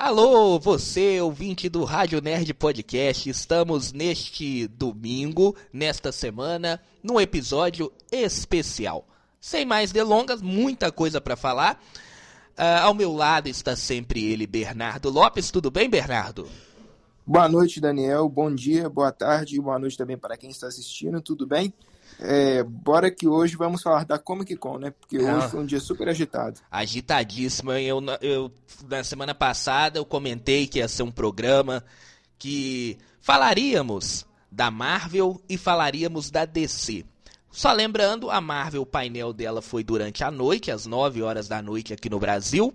Alô, você, ouvinte do Rádio Nerd Podcast. Estamos neste domingo, nesta semana, num episódio especial. Sem mais delongas, muita coisa para falar. Uh, ao meu lado está sempre ele, Bernardo Lopes. Tudo bem, Bernardo? Boa noite, Daniel. Bom dia, boa tarde e boa noite também para quem está assistindo. Tudo bem? É, bora que hoje vamos falar da Comic Con, né? Porque hoje ah. foi um dia super agitado. Agitadíssimo. Eu, eu, na semana passada eu comentei que ia ser um programa que falaríamos da Marvel e falaríamos da DC. Só lembrando, a Marvel, o painel dela foi durante a noite, às 9 horas da noite aqui no Brasil.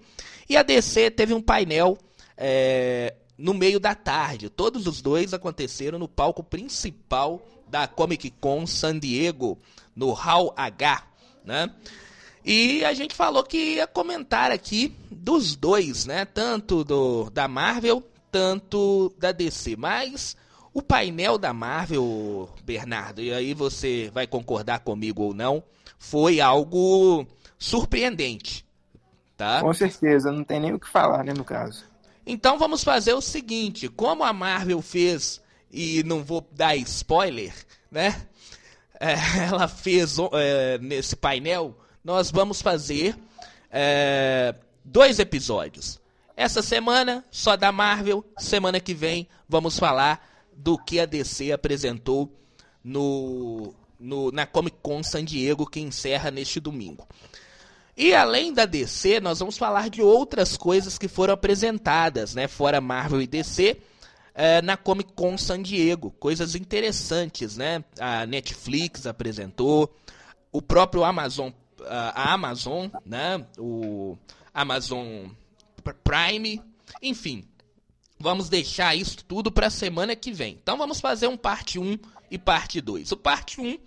E a DC teve um painel é, no meio da tarde. Todos os dois aconteceram no palco principal da Comic Con San Diego, no Hall H, né? E a gente falou que ia comentar aqui dos dois, né? Tanto do da Marvel, tanto da DC. Mas o painel da Marvel, Bernardo, e aí você vai concordar comigo ou não, foi algo surpreendente, tá? Com certeza, não tem nem o que falar, né, no caso. Então vamos fazer o seguinte, como a Marvel fez e não vou dar spoiler, né? É, ela fez é, nesse painel, nós vamos fazer é, dois episódios. Essa semana, só da Marvel. Semana que vem, vamos falar do que a DC apresentou no, no, na Comic Con San Diego, que encerra neste domingo. E além da DC, nós vamos falar de outras coisas que foram apresentadas, né? Fora Marvel e DC é, na Comic Con San Diego. Coisas interessantes, né? A Netflix apresentou, o próprio Amazon, a Amazon, né? O Amazon Prime, enfim. Vamos deixar isso tudo para a semana que vem. Então vamos fazer um parte 1 e parte 2. O parte 1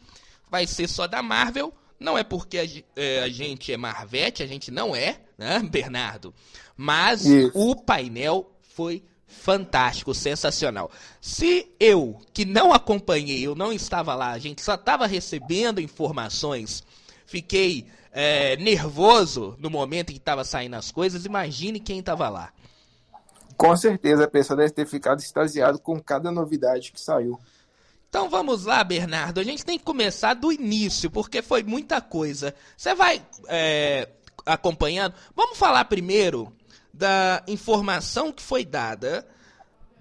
vai ser só da Marvel. Não é porque a, é, a gente é Marvete, a gente não é, né, Bernardo? Mas isso. o painel foi fantástico, sensacional. Se eu, que não acompanhei, eu não estava lá, a gente só estava recebendo informações, fiquei é, nervoso no momento em que estava saindo as coisas, imagine quem estava lá. Com certeza a pessoa deve ter ficado extasiado com cada novidade que saiu. Então vamos lá, Bernardo. A gente tem que começar do início, porque foi muita coisa. Você vai é, acompanhando? Vamos falar primeiro da informação que foi dada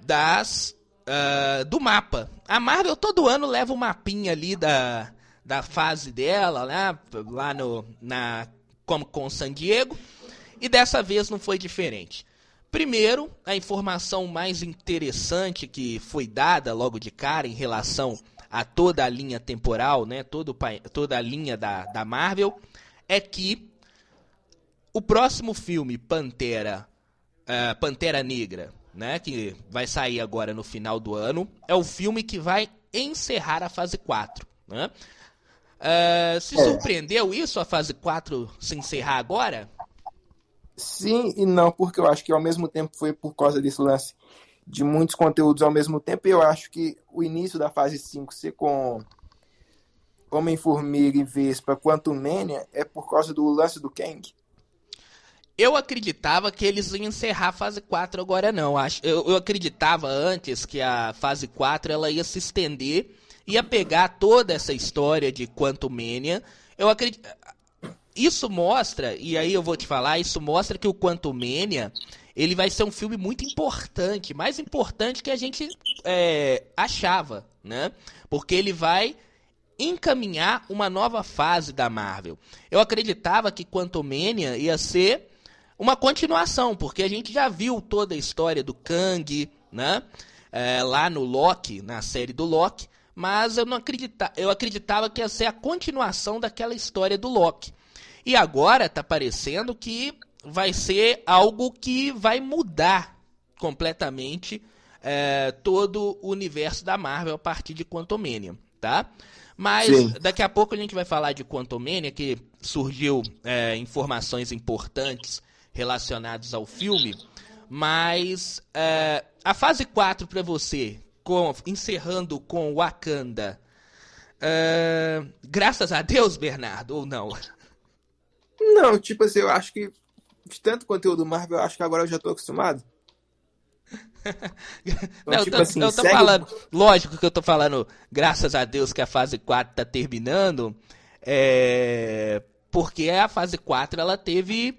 das uh, do mapa. A Marvel todo ano leva um mapinha ali da, da fase dela, né? Lá no, na Comic Con San Diego. E dessa vez não foi diferente. Primeiro, a informação mais interessante que foi dada logo de cara em relação a toda a linha temporal, né? Todo, toda a linha da, da Marvel, é que o próximo filme, Pantera, uh, Pantera Negra, né, que vai sair agora no final do ano, é o filme que vai encerrar a fase 4. Né? Uh, se é. surpreendeu isso, a fase 4 se encerrar agora? Sim e não, porque eu acho que ao mesmo tempo foi por causa desse lance de muitos conteúdos ao mesmo tempo, e eu acho que o início da fase 5 ser com Homem-Formiga e Vespa Quantum Mania é por causa do lance do Kang. Eu acreditava que eles iam encerrar a fase 4 agora não. Eu, acreditava antes que a fase 4 ela ia se estender, ia pegar toda essa história de Quantum Mania. Eu acredito. Isso mostra, e aí eu vou te falar, isso mostra que o Quantum Mania ele vai ser um filme muito importante, mais importante que a gente é, achava, né? Porque ele vai encaminhar uma nova fase da Marvel. Eu acreditava que Quantum Mania ia ser uma continuação, porque a gente já viu toda a história do Kang, né? É, lá no Loki, na série do Loki, mas eu não acreditava, eu acreditava que ia ser a continuação daquela história do Loki. E agora tá parecendo que vai ser algo que vai mudar completamente é, todo o universo da Marvel a partir de Quantumania, tá? Mas Sim. daqui a pouco a gente vai falar de Quantumania, que surgiu é, informações importantes relacionados ao filme, mas é, a fase 4 para você, com, encerrando com Wakanda, é, graças a Deus, Bernardo, ou não? Não, tipo assim, eu acho que de tanto conteúdo Marvel, eu acho que agora eu já tô acostumado. Então, não, tipo eu tô, assim, eu tô segue... falando, lógico que eu tô falando, graças a Deus que a fase 4 tá terminando, é, porque a fase 4 ela teve,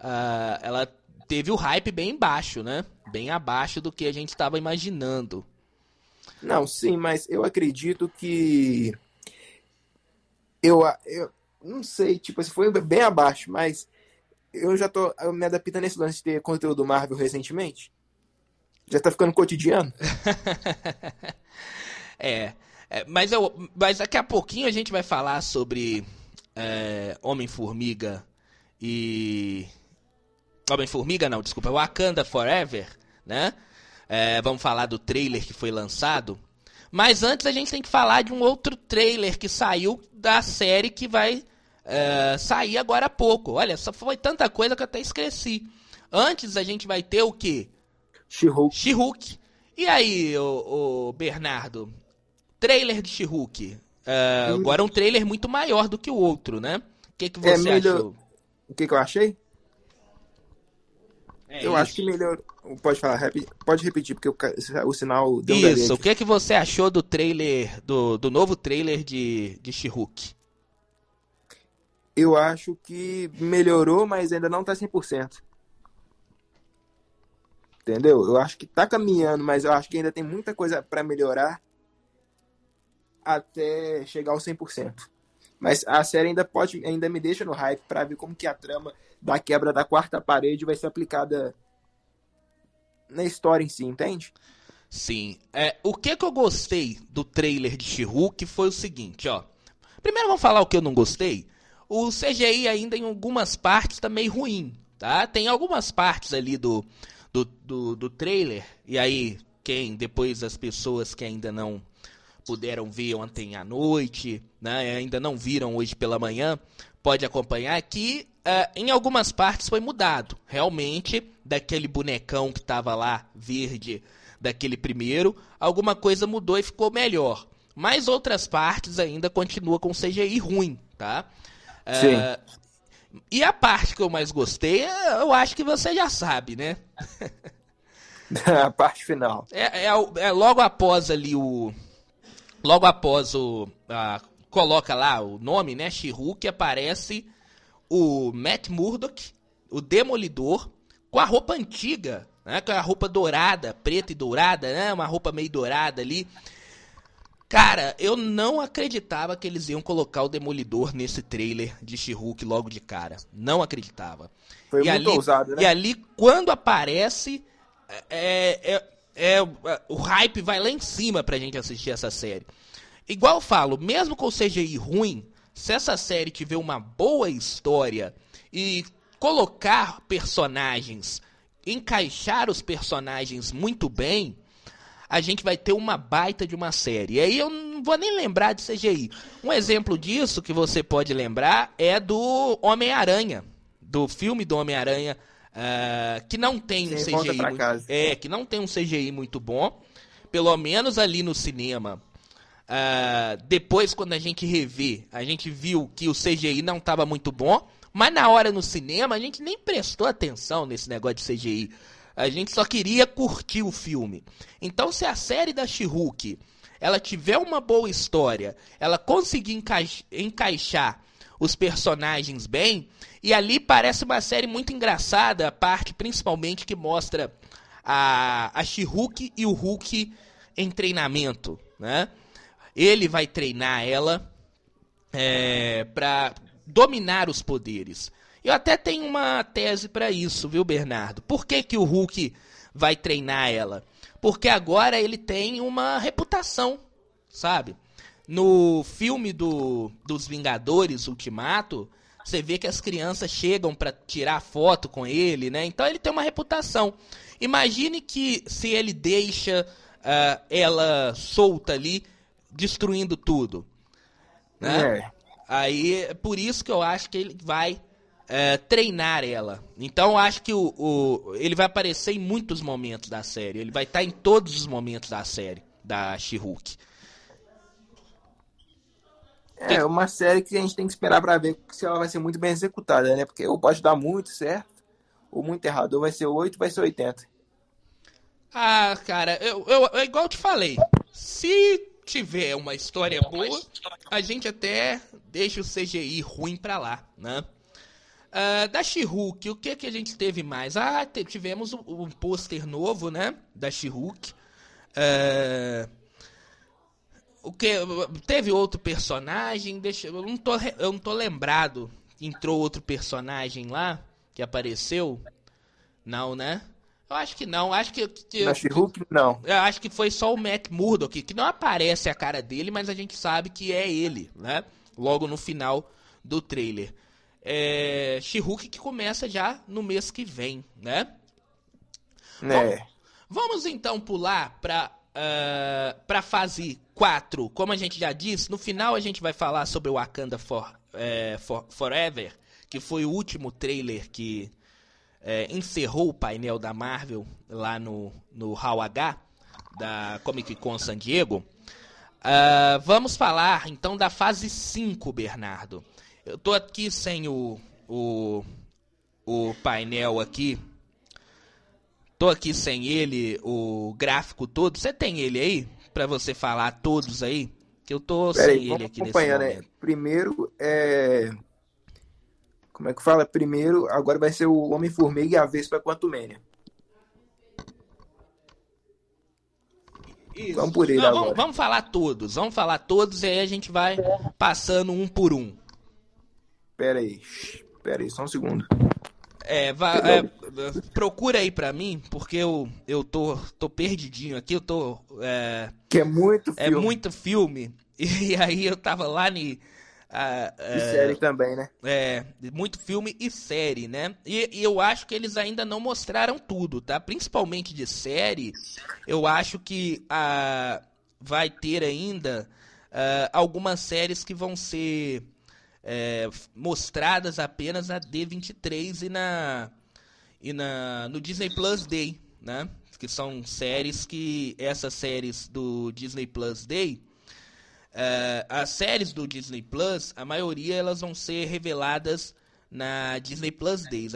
uh, ela teve o hype bem baixo, né? Bem abaixo do que a gente estava imaginando. Não, sim, mas eu acredito que eu, eu não sei, tipo, se foi bem abaixo, mas eu já tô me adaptando nesse lance de ter conteúdo Marvel recentemente. Já tá ficando cotidiano. é, é, mas, eu, mas daqui a pouquinho a gente vai falar sobre é, Homem-Formiga e. Homem-Formiga não, desculpa, Wakanda Forever, né? É, vamos falar do trailer que foi lançado. Mas antes a gente tem que falar de um outro trailer que saiu da série que vai é, sair agora há pouco. Olha, só foi tanta coisa que eu até esqueci. Antes a gente vai ter o quê? She-Hulk. She-Hulk. E aí, o, o, Bernardo? Trailer de She-Hulk. Uh, agora um trailer muito maior do que o outro, né? O que, que é você é melhor... achou? O que, que eu achei? É eu isso. acho que melhor. Pode falar, pode repetir, porque o, o sinal deu Isso, um o que, que você achou do trailer, do, do novo trailer de, de She-Hulk? Eu acho que melhorou, mas ainda não tá 100%. Entendeu? Eu acho que tá caminhando, mas eu acho que ainda tem muita coisa para melhorar até chegar ao 100%. Mas a série ainda pode, ainda me deixa no hype para ver como que a trama da quebra da quarta parede vai ser aplicada na história em si, entende? Sim. É, o que que eu gostei do trailer de She-Hulk foi o seguinte, ó. Primeiro vamos falar o que eu não gostei. O CGI ainda em algumas partes tá meio ruim, tá? Tem algumas partes ali do do, do, do trailer. E aí, quem, depois as pessoas que ainda não puderam ver ontem à noite, né, ainda não viram hoje pela manhã, pode acompanhar que uh, em algumas partes foi mudado. Realmente, daquele bonecão que estava lá, verde, daquele primeiro, alguma coisa mudou e ficou melhor. Mas outras partes ainda continua com CGI ruim, tá? Sim. Uh, e a parte que eu mais gostei, eu acho que você já sabe, né? a parte final. É, é, é, logo após ali o. Logo após o. A, coloca lá o nome, né? She-Hulk, aparece o Matt Murdock, o Demolidor, com a roupa antiga, né? Com a roupa dourada, preta e dourada, né? Uma roupa meio dourada ali. Cara, eu não acreditava que eles iam colocar o Demolidor nesse trailer de She-Hulk logo de cara. Não acreditava. Foi e muito ali, ousado, né? E ali, quando aparece, é, é, é, o hype vai lá em cima pra gente assistir essa série. Igual eu falo, mesmo com o CGI ruim, se essa série tiver uma boa história e colocar personagens, encaixar os personagens muito bem, a gente vai ter uma baita de uma série. E aí eu não vou nem lembrar de CGI. Um exemplo disso que você pode lembrar é do Homem-Aranha, do filme do Homem-Aranha, uh, que não tem um CGI muito, é, que não tem um CGI muito bom, pelo menos ali no cinema. Uh, depois, quando a gente revê, a gente viu que o CGI não estava muito bom, mas na hora no cinema a gente nem prestou atenção nesse negócio de CGI. A gente só queria curtir o filme. Então, se a série da She-Hulk ela tiver uma boa história, ela conseguir encaixa encaixar os personagens bem, e ali parece uma série muito engraçada, a parte principalmente que mostra a, a She-Hulk e o Hulk em treinamento, né? Ele vai treinar ela é, para dominar os poderes. Eu até tenho uma tese para isso, viu, Bernardo? Por que, que o Hulk vai treinar ela? Porque agora ele tem uma reputação, sabe? No filme do, dos Vingadores Ultimato, você vê que as crianças chegam para tirar foto com ele, né? Então ele tem uma reputação. Imagine que se ele deixa uh, ela solta ali, destruindo tudo. Né? É. Aí é por isso que eu acho que ele vai é, treinar ela. Então eu acho que o, o, ele vai aparecer em muitos momentos da série. Ele vai estar em todos os momentos da série, da She-Hulk. É uma série que a gente tem que esperar para ver se ela vai ser muito bem executada, né? Porque ou pode dar muito certo, ou muito errado. Ou vai ser 8, vai ser 80. Ah, cara, eu, eu, eu igual eu te falei, se tiver uma história boa, a gente até deixa o CGI ruim pra lá, né? Uh, da She-Hulk, o que que a gente teve mais? Ah, tivemos um, um pôster novo, né? Da She-Hulk. Uh, o que teve outro personagem? Deixa, eu não tô eu não tô lembrado. Entrou outro personagem lá que apareceu? Não, né? Eu acho que não. Acho que, que Na She-Hulk não. Eu acho que foi só o Matt Murdock que não aparece a cara dele, mas a gente sabe que é ele, né? Logo no final do trailer é, She-Hulk que começa já no mês que vem, né? É. Bom, vamos então pular para uh, para fase 4. Como a gente já disse, no final a gente vai falar sobre o Wakanda for, é, for Forever, que foi o último trailer que é, encerrou o painel da Marvel lá no, no Hall H da Comic Con San Diego. Uh, vamos falar então da fase 5, Bernardo. Eu tô aqui sem o, o, o painel aqui. Tô aqui sem ele, o gráfico todo. Você tem ele aí? Pra você falar todos aí? Que eu tô Pera sem aí, ele aqui nesse né? momento. Né? Primeiro, é... Como é que fala? Primeiro, agora vai ser o Homem-Formiga e a Vespa Quantumania. Isso. Vamos por ele Não, agora. Vamos, vamos falar todos. Vamos falar todos e aí a gente vai passando um por um. Pera aí. Pera aí, só um segundo. É, vá, é, procura aí pra mim, porque eu, eu tô, tô perdidinho aqui, eu tô. É, que é muito é filme. É muito filme. E aí eu tava lá ni, uh, e série também, né? É, muito filme e série, né? E, e, eu acho que eles ainda não mostraram tudo, tá? Principalmente de série, eu acho que uh, vai ter ainda uh, algumas séries que vão ser é, mostradas apenas na D23 e na e na no Disney Plus Day, né? Que são séries que essas séries do Disney Plus Day, é, as séries do Disney Plus, a maioria elas vão ser reveladas na Disney Plus Days.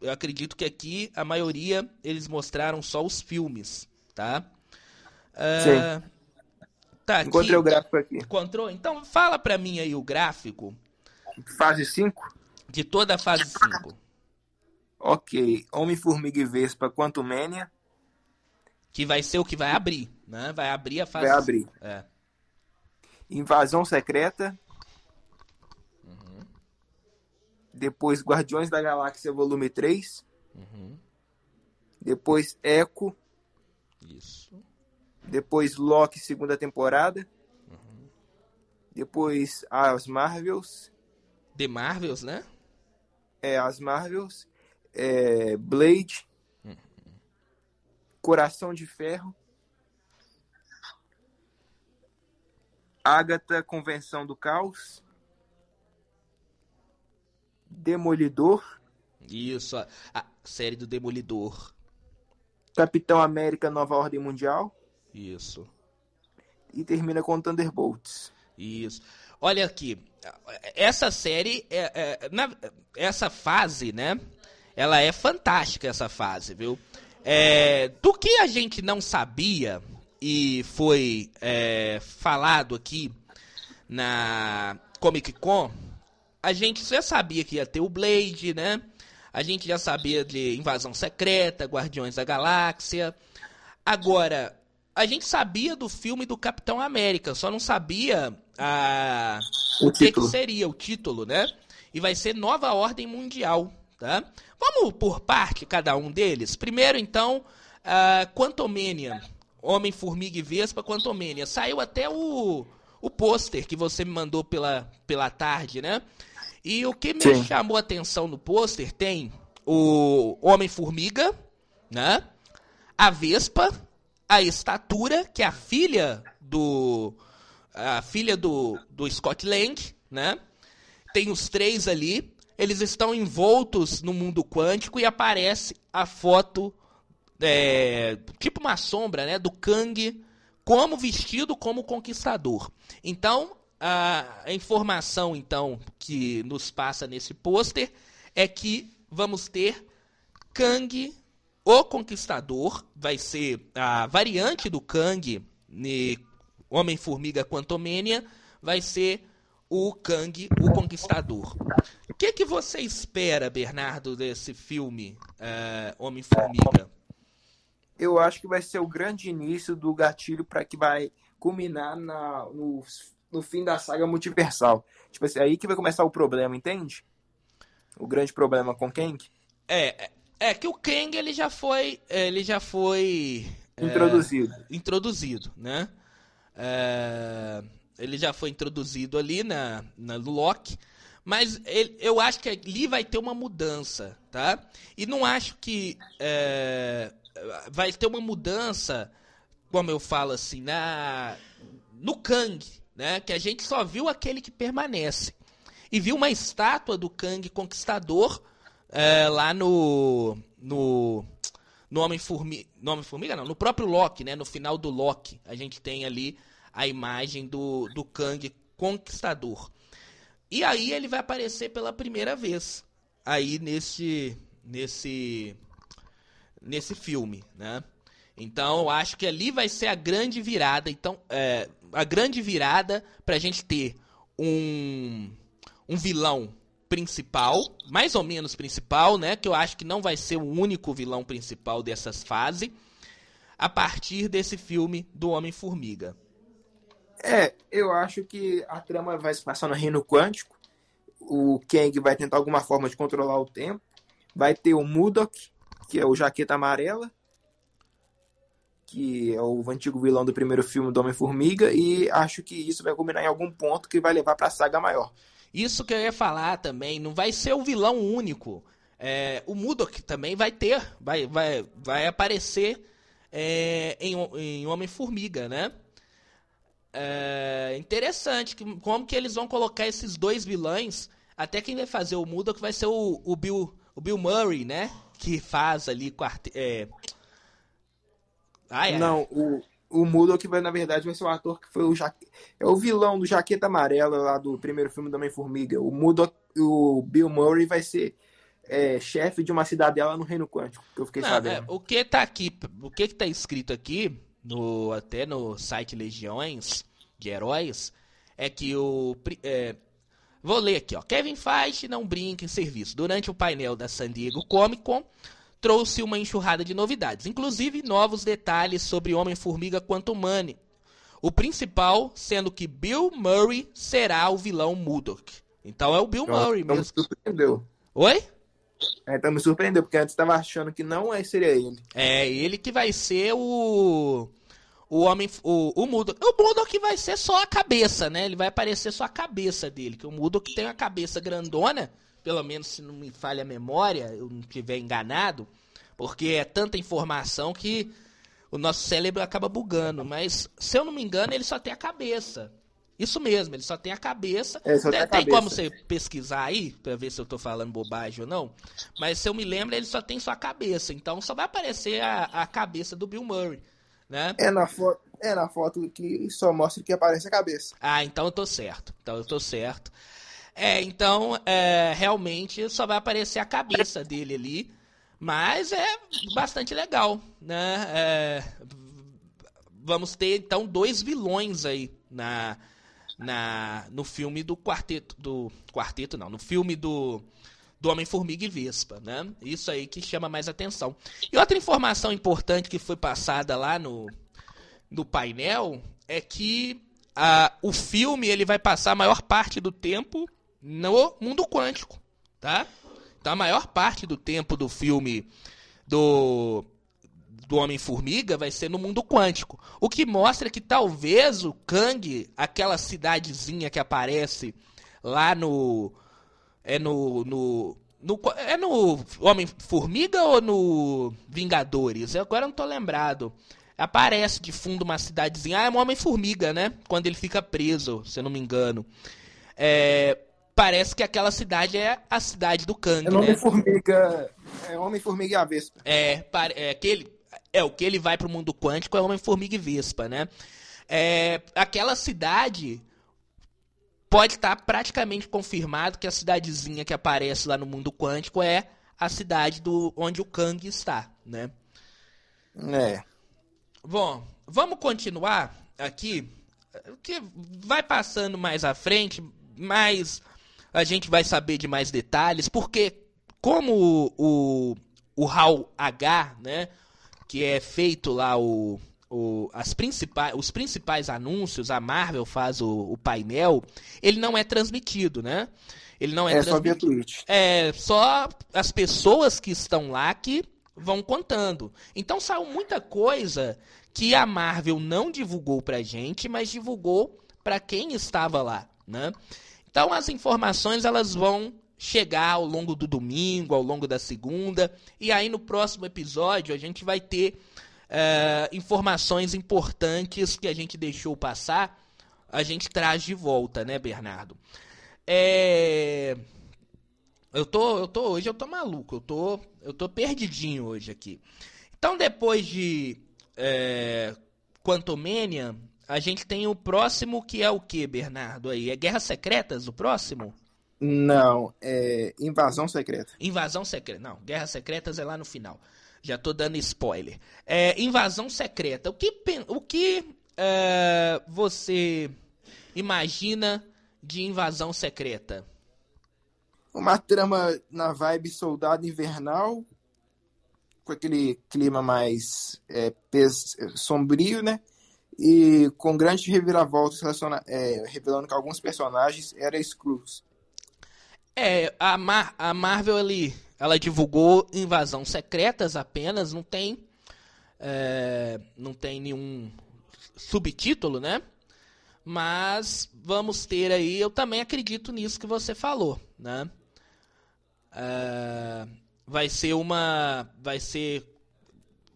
Eu acredito que aqui a maioria eles mostraram só os filmes, tá? Uh, Sim. Tá, Encontrei aqui. o gráfico aqui. Encontrou? Então fala pra mim aí o gráfico Fase 5? De toda a fase 5. ok. Homem-Formiga e Vespa Quantumania. Que vai ser o que vai abrir, né? Vai abrir a fase Vai abrir. É. Invasão Secreta. Uhum. Depois Guardiões da Galáxia Volume 3. Uhum. Depois Echo. Isso. Depois Loki, segunda temporada. Uhum. Depois as Marvels. The Marvels, né? É, as Marvels. É, Blade. Uhum. Coração de Ferro. Agatha, Convenção do Caos. Demolidor. Isso, a, a série do Demolidor. Capitão América, Nova Ordem Mundial. Isso. E termina com Thunderbolts. Isso. Olha aqui, essa série, é, é, na, essa fase, né? Ela é fantástica, essa fase, viu? É, do que a gente não sabia e foi é, falado aqui na Comic Con, a gente já sabia que ia ter o Blade, né? A gente já sabia de Invasão Secreta, Guardiões da Galáxia. Agora, a gente sabia do filme do Capitão América, só não sabia a o que, que, seria o título, né? E vai ser Nova Ordem Mundial, tá? Vamos por parte cada um deles. Primeiro, então, a Quantumania, Homem, Formiga e Vespa, Quantumania. Saiu até o, o pôster que você me mandou pela, pela tarde, né? E o que me Sim. chamou a atenção no pôster tem o Homem-Formiga, né? A Vespa, a Estatura, que é a filha do a filha do, do Scott Lang, né? Tem os três ali. Eles estão envoltos no mundo quântico e aparece a foto, é, tipo uma sombra, né? Do Kang como vestido como conquistador. Então, a informação então que nos passa nesse pôster é que vamos ter Kang o Conquistador vai ser a variante do Kang, Homem-Formiga Quantumania, vai ser o Kang, o Conquistador. O que, que você espera, Bernardo, desse filme uh, Homem-Formiga? Eu acho que vai ser o grande início do gatilho para que vai culminar na, no, no fim da saga multiversal. Tipo assim, aí que vai começar o problema, entende? O grande problema com Kang. É, é que o Kang ele já foi, ele já foi introduzido, é, introduzido, né? É, ele já foi introduzido ali na, na Loki, mas ele, eu acho que ali vai ter uma mudança, tá? E não acho que é, vai ter uma mudança, como eu falo assim, na no Kang, né? Que a gente só viu aquele que permanece e viu uma estátua do Kang Conquistador é, lá no no no Homem Formiga, no Homem Formiga não, no próprio Loki, né? No final do Loki, a gente tem ali a imagem do, do Kang Conquistador. E aí ele vai aparecer pela primeira vez aí nesse nesse nesse filme, né? Então acho que ali vai ser a grande virada. Então é, a grande virada para a gente ter um um vilão principal, mais ou menos principal, né? Que eu acho que não vai ser o único vilão principal dessas fases, a partir desse filme do Homem-Formiga. É, eu acho que a trama vai se passar no reino quântico. O Kang vai tentar alguma forma de controlar o tempo. Vai ter o Mudok, que é o Jaqueta Amarela, que é o antigo vilão do primeiro filme do Homem-Formiga, e acho que isso vai culminar em algum ponto que vai levar para a saga maior. Isso que eu ia falar também, não vai ser o vilão único. É, o Mudok também vai ter, vai, vai, vai aparecer é, em, em Homem-Formiga, né? é interessante que, como que eles vão colocar esses dois vilões. Até quem vai fazer o Mudok vai ser o, o, Bill, o Bill Murray, né? Que faz ali quarte... É... Ah, é. Não, o, o Mudok vai, na verdade, vai ser o ator que foi o jaque... É o vilão do Jaqueta Amarela lá do primeiro filme do Homem-Formiga. O Mudok, o Bill Murray vai ser é, chefe de uma cidadela no Reino Quântico, que eu fiquei Não, sabendo. É, o que tá aqui, o que que tá escrito aqui no, até no site Legiões de Heróis, é que o. É, vou ler aqui, ó. Kevin Feige não brinca em serviço. Durante o painel da San Diego Comic Con, trouxe uma enxurrada de novidades, inclusive novos detalhes sobre Homem-Formiga Quantumani. O principal sendo que Bill Murray será o vilão Mudok. Então é o Bill Murray então mesmo. Me surpreendeu. Oi? É, então me surpreendeu, porque antes estava achando que não é, seria ele. É, ele que vai ser o. O homem. O, o Mudok. O Mudok vai ser só a cabeça, né? Ele vai aparecer só a cabeça dele. Que o Mudok tem uma cabeça grandona. Pelo menos se não me falha a memória, eu não estiver enganado. Porque é tanta informação que o nosso cérebro acaba bugando. Mas, se eu não me engano, ele só tem a cabeça. Isso mesmo, ele só tem a cabeça. É, tem, tem cabeça. como você pesquisar aí, pra ver se eu tô falando bobagem ou não. Mas se eu me lembro, ele só tem sua cabeça. Então só vai aparecer a, a cabeça do Bill Murray. Né? É na foto, é na foto que só mostra que aparece a cabeça. Ah, então eu tô certo. Então eu tô certo. É, então é, realmente só vai aparecer a cabeça dele ali. Mas é bastante legal, né? É, vamos ter então dois vilões aí na na, no filme do quarteto. Do quarteto, não, no filme do, do Homem-Formiga e Vespa, né? Isso aí que chama mais atenção. E outra informação importante que foi passada lá no, no painel é que a, o filme ele vai passar a maior parte do tempo no mundo quântico, tá? Então a maior parte do tempo do filme do do Homem-Formiga vai ser no mundo quântico. O que mostra que talvez o Kang, aquela cidadezinha que aparece lá no. É no. no, no é no Homem-Formiga ou no Vingadores? Eu agora não tô lembrado. Aparece de fundo uma cidadezinha. Ah, é um Homem-Formiga, né? Quando ele fica preso, se eu não me engano. É, parece que aquela cidade é a cidade do Kang, é né? Homem-Formiga. É Homem-Formiga e a Vespa. É, é aquele, é, o que ele vai pro mundo quântico é Homem-Formiga e Vespa, né? É, aquela cidade pode estar tá praticamente confirmado que a cidadezinha que aparece lá no mundo quântico é a cidade do onde o Kang está, né? É. Bom, vamos continuar aqui, que vai passando mais à frente, mais a gente vai saber de mais detalhes, porque como o, o, o HAL H, né, que é feito lá o, o, as principais, os principais anúncios, a Marvel faz o, o painel, ele não é transmitido, né? Ele não é, É só via Twitch. é só as pessoas que estão lá que vão contando. Então saiu muita coisa que a Marvel não divulgou pra gente, mas divulgou pra quem estava lá, né? Então as informações elas vão chegar ao longo do domingo, ao longo da segunda, e aí no próximo episódio a gente vai ter eh, informações importantes que a gente deixou passar, a gente traz de volta, né, Bernardo? É... Eu tô, eu tô, hoje eu tô maluco, eu tô, eu tô perdidinho hoje aqui. Então depois de é, Quantumania, a gente tem o próximo que é o que, Bernardo? Aí é Guerras Secretas, o próximo? Não, é Invasão Secreta. Invasão Secreta. Não, Guerras Secretas é lá no final. Já tô dando spoiler. É, invasão Secreta. O que, o que é, você imagina de Invasão Secreta? Uma trama na vibe Soldado Invernal, com aquele clima mais é, sombrio, né? E com grandes reviravoltas relaciona- é, revelando que alguns personagens eram Skrulls. É, a, Mar- a Marvel ali, ela divulgou Invasão Secretas apenas, não tem é, não tem nenhum subtítulo, né? Mas vamos ter aí, eu também acredito nisso que você falou, né? É, vai ser uma vai ser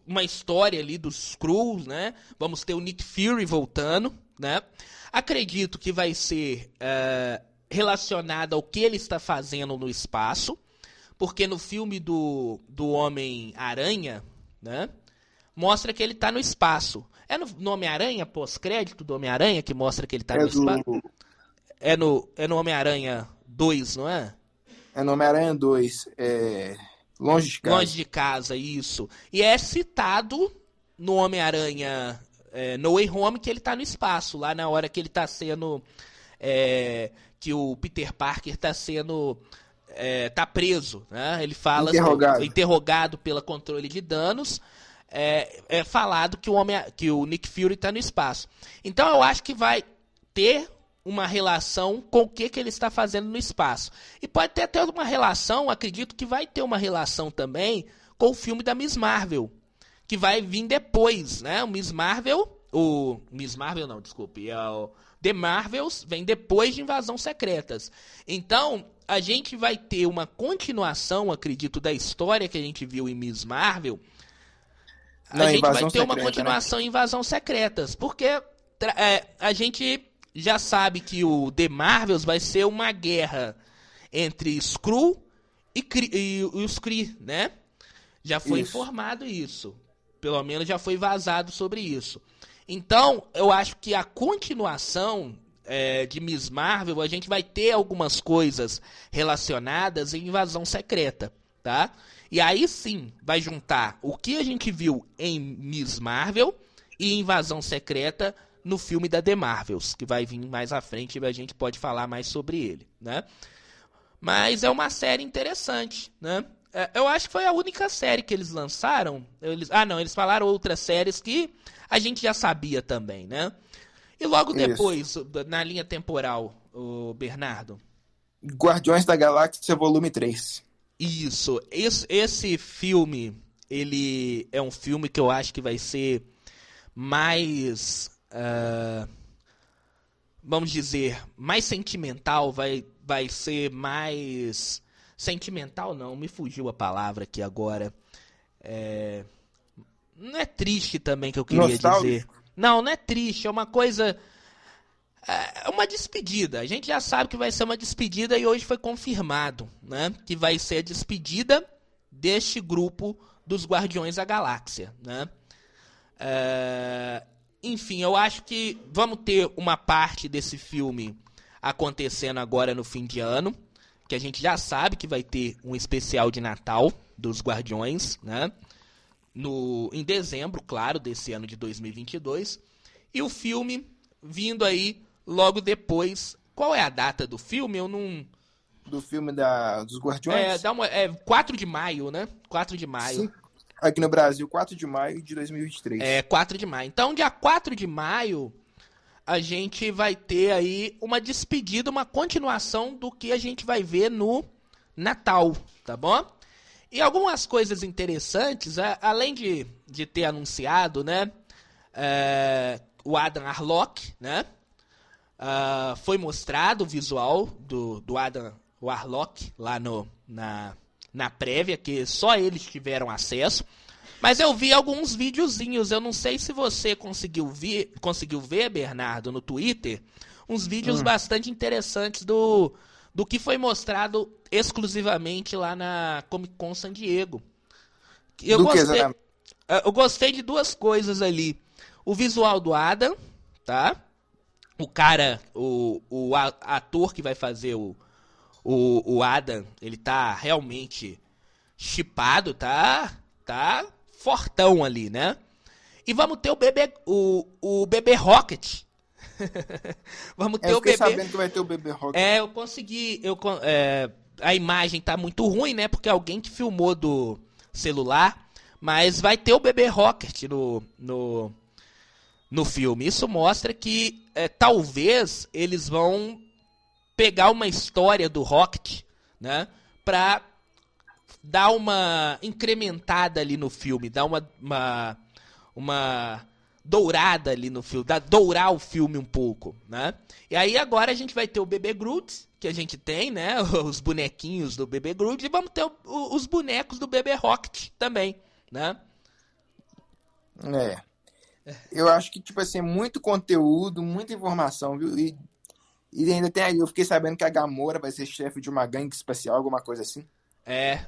uma história ali dos Skrulls, né? Vamos ter o Nick Fury voltando, né? Acredito que vai ser é, relacionado ao que ele está fazendo no espaço, porque no filme do, do Homem-Aranha, né? Mostra que ele está no espaço. É no, no Homem-Aranha, pós-crédito do Homem-Aranha, que mostra que ele está É no do espaço? É no, é no Homem-Aranha 2, não é? é no Homem-Aranha 2, é, Longe de Casa. Longe de casa, isso. E é citado no Homem-Aranha é, No Way Home que ele tá no espaço, lá na hora que ele tá sendo. é, que o Peter Parker tá sendo. é, tá preso, né? Ele fala. Interrogado. interrogado pela controle de danos. É, é falado que o, homem, que o Nick Fury tá no espaço. Então eu acho que vai ter uma relação com o que, que ele está fazendo no espaço. E pode ter até uma relação, acredito que vai ter uma relação também com o filme da Miss Marvel, que vai vir depois, né? O Miss Marvel, o Miss Marvel não, desculpe, é o The Marvels vem depois de Invasão Secretas. Então, a gente vai ter uma continuação, acredito, da história que a gente viu em Miss Marvel. A Não, gente vai ter uma Secreta, né? continuação em Invasão Secretas, porque é, a gente já sabe que o The Marvels vai ser uma guerra entre Skrull e, Kree- e os Kree, né? Já foi Isso. informado isso. Pelo menos já foi vazado sobre isso. Então, eu acho que a continuação é, de Miss Marvel, a gente vai ter algumas coisas relacionadas em Invasão Secreta, tá? E aí sim, vai juntar o que a gente viu em Miss Marvel e Invasão Secreta no filme da The Marvels, que vai vir mais à frente e a gente pode falar mais sobre ele, né? Mas é uma série interessante, né? É, Eu acho que foi a única série que eles lançaram. Eles, ah, não, eles falaram outras séries que a gente já sabia também, né? E logo Isso. depois, na linha temporal, o Bernardo. Guardiões da Galáxia Volume 3. Isso, esse, esse filme, ele é um filme que eu acho que vai ser mais, ah, vamos dizer, mais sentimental, vai, vai ser mais sentimental não, me fugiu a palavra aqui agora. É, não é triste também que eu queria Nostálgico? dizer. Não, não é triste, é uma coisa é uma despedida. A gente já sabe que vai ser uma despedida e hoje foi confirmado, né? Que vai ser a despedida deste grupo dos Guardiões da Galáxia, né? É, Enfim, eu acho que vamos ter uma parte desse filme acontecendo agora no fim de ano, que a gente já sabe que vai ter um especial de Natal dos Guardiões, né? no, em dezembro, claro, desse ano de 2022. E o filme vindo aí logo depois. Qual é a data do filme? Eu não. Do filme da, dos Guardiões? É, dá uma, é 4 de maio, né? 4 de maio. Sim. Aqui no Brasil, 4 de maio de 2023. É, 4 de maio. Então, dia 4 de maio, a gente vai ter aí uma despedida, uma continuação do que a gente vai ver no Natal, tá bom? E algumas coisas interessantes, além de, de ter anunciado, né? É, o Adam Arlock, né? Uh, foi mostrado o visual do, do Adam Warlock lá no, na, na prévia, que só eles tiveram acesso. Mas eu vi alguns videozinhos, eu não sei se você conseguiu ver, conseguiu ver Bernardo, no Twitter, uns vídeos hum. bastante interessantes do, do que foi mostrado exclusivamente lá na Comic Con San Diego. Eu do gostei, que, é, eu gostei de duas coisas ali. O visual do Adam, tá? O cara, o, o ator que vai fazer o, o, o Adam, ele tá realmente chipado, tá? Tá fortão ali, né? E vamos ter o bebê, o, o bebê Rocket. vamos ter eu o bebê. sabendo que vai ter o bebê Rocket. É, eu consegui, eu é, a imagem tá muito ruim, né? Porque alguém que filmou do celular, mas vai ter o bebê Rocket no, no, no filme. Isso mostra que é, talvez eles vão pegar uma história do Rocket, né, pra dar uma incrementada ali no filme, dar uma, uma, uma dourada ali no filme, dar, dourar o filme um pouco, né? E aí agora a gente vai ter o Bebê Groot, que a gente tem, né, os bonequinhos do Bebê Groot, e vamos ter o, o, os bonecos do Bebê Rocket também, né? É. Eu acho que, tipo assim, muito conteúdo, muita informação, viu? E e ainda tem aí, eu fiquei sabendo que a Gamora vai ser chefe de uma gangue espacial, alguma coisa assim. É.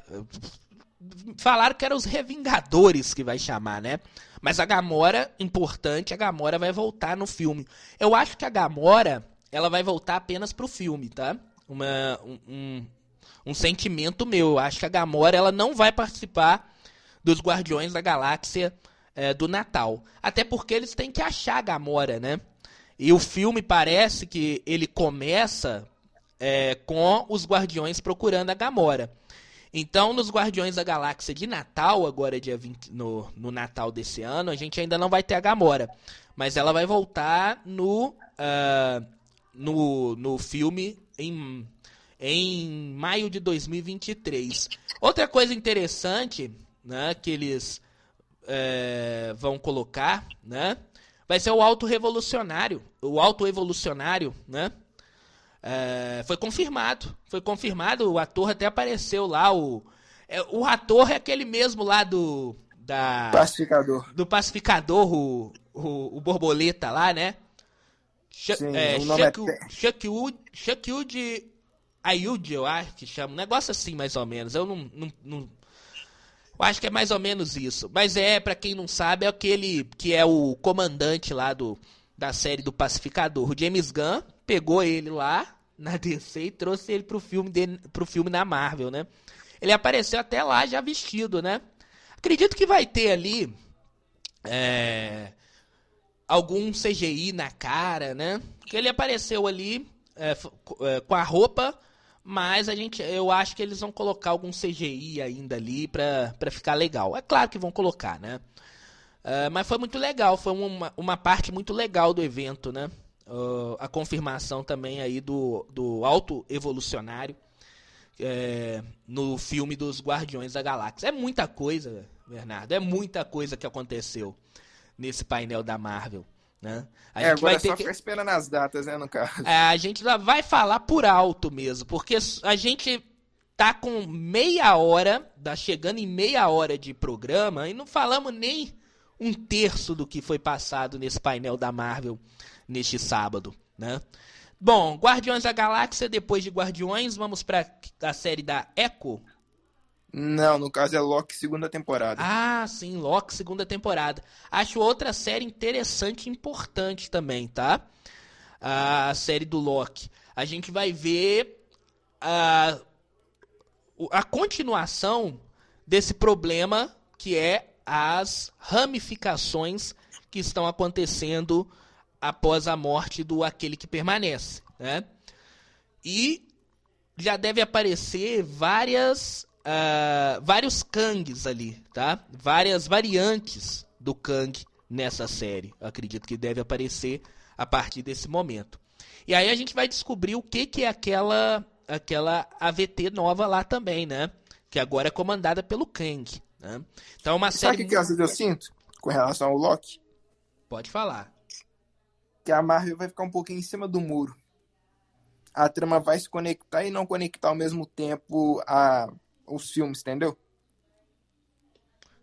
Falaram que eram os Revingadores que vai chamar, né? Mas a Gamora, importante, a Gamora vai voltar no filme. Eu acho que a Gamora, ela vai voltar apenas pro filme, tá? Uma, um, um sentimento meu. Eu acho que a Gamora, ela não vai participar dos Guardiões da Galáxia é, do Natal. Até porque eles têm que achar a Gamora, né? E o filme parece que ele começa é, com os Guardiões procurando a Gamora. Então, nos Guardiões da Galáxia de Natal, agora dia 20, no, no Natal desse ano, a gente ainda não vai ter a Gamora. Mas ela vai voltar no, uh, no, no filme em, em maio de 2023. Outra coisa interessante né, que eles é, vão colocar, né? Vai ser o Alto Revolucionário, o Alto Evolucionário, né? É, foi confirmado, foi confirmado, o ator até apareceu lá, o, é, o ator é aquele mesmo lá do... Da, pacificador. Do pacificador, o, o, o borboleta lá, né? Ch Sim, é, o nome Chuckwood, é... Chuckwood Ayud, eu acho que chama, um negócio assim mais ou menos, eu não, não, não eu acho que é mais ou menos isso. Mas é, para quem não sabe, é aquele que é o comandante lá do, da série do Pacificador. O James Gunn pegou ele lá na DC e trouxe ele pro filme, dele, pro filme na Marvel, né? Ele apareceu até lá já vestido, né? Acredito que vai ter ali é, algum CGI na cara, né? Que ele apareceu ali é, é, com a roupa mas a gente, eu acho que eles vão colocar algum CGI ainda ali pra, pra ficar legal. É claro que vão colocar, né? Uh, mas foi muito legal, foi uma, uma parte muito legal do evento, né? Uh, a confirmação também aí do, do alto evolucionário é, no filme dos Guardiões da Galáxia. É muita coisa, Bernardo, é muita coisa que aconteceu nesse painel da Marvel. Né? A é, gente agora vai é só que... ficar esperando as datas, né, no caso. É, a gente vai falar por alto mesmo, porque a gente tá com meia hora, tá chegando em meia hora de programa, e não falamos nem um terço do que foi passado nesse painel da Marvel neste sábado, né? Bom, Guardiões da Galáxia, depois de Guardiões, vamos para a série da Echo, não, no caso é Loki segunda temporada. Ah, sim, Loki segunda temporada. Acho outra série interessante e importante também, tá? A série do Loki. A gente vai ver a, a continuação desse problema que é as ramificações que estão acontecendo após a morte do aquele que permanece, né? E já deve aparecer várias uh, vários Kangs ali, tá? Várias variantes do Kang nessa série. Eu acredito que deve aparecer a partir desse momento. E aí a gente vai descobrir o que, que é aquela aquela AVT nova lá também, né? Que agora é comandada pelo Kang. Né? Então é uma Sabe série. o que, que às vezes eu sinto com relação ao Loki? Pode falar. Que a Marvel vai ficar um pouquinho em cima do muro. A trama vai se conectar e não conectar ao mesmo tempo a, os filmes, entendeu?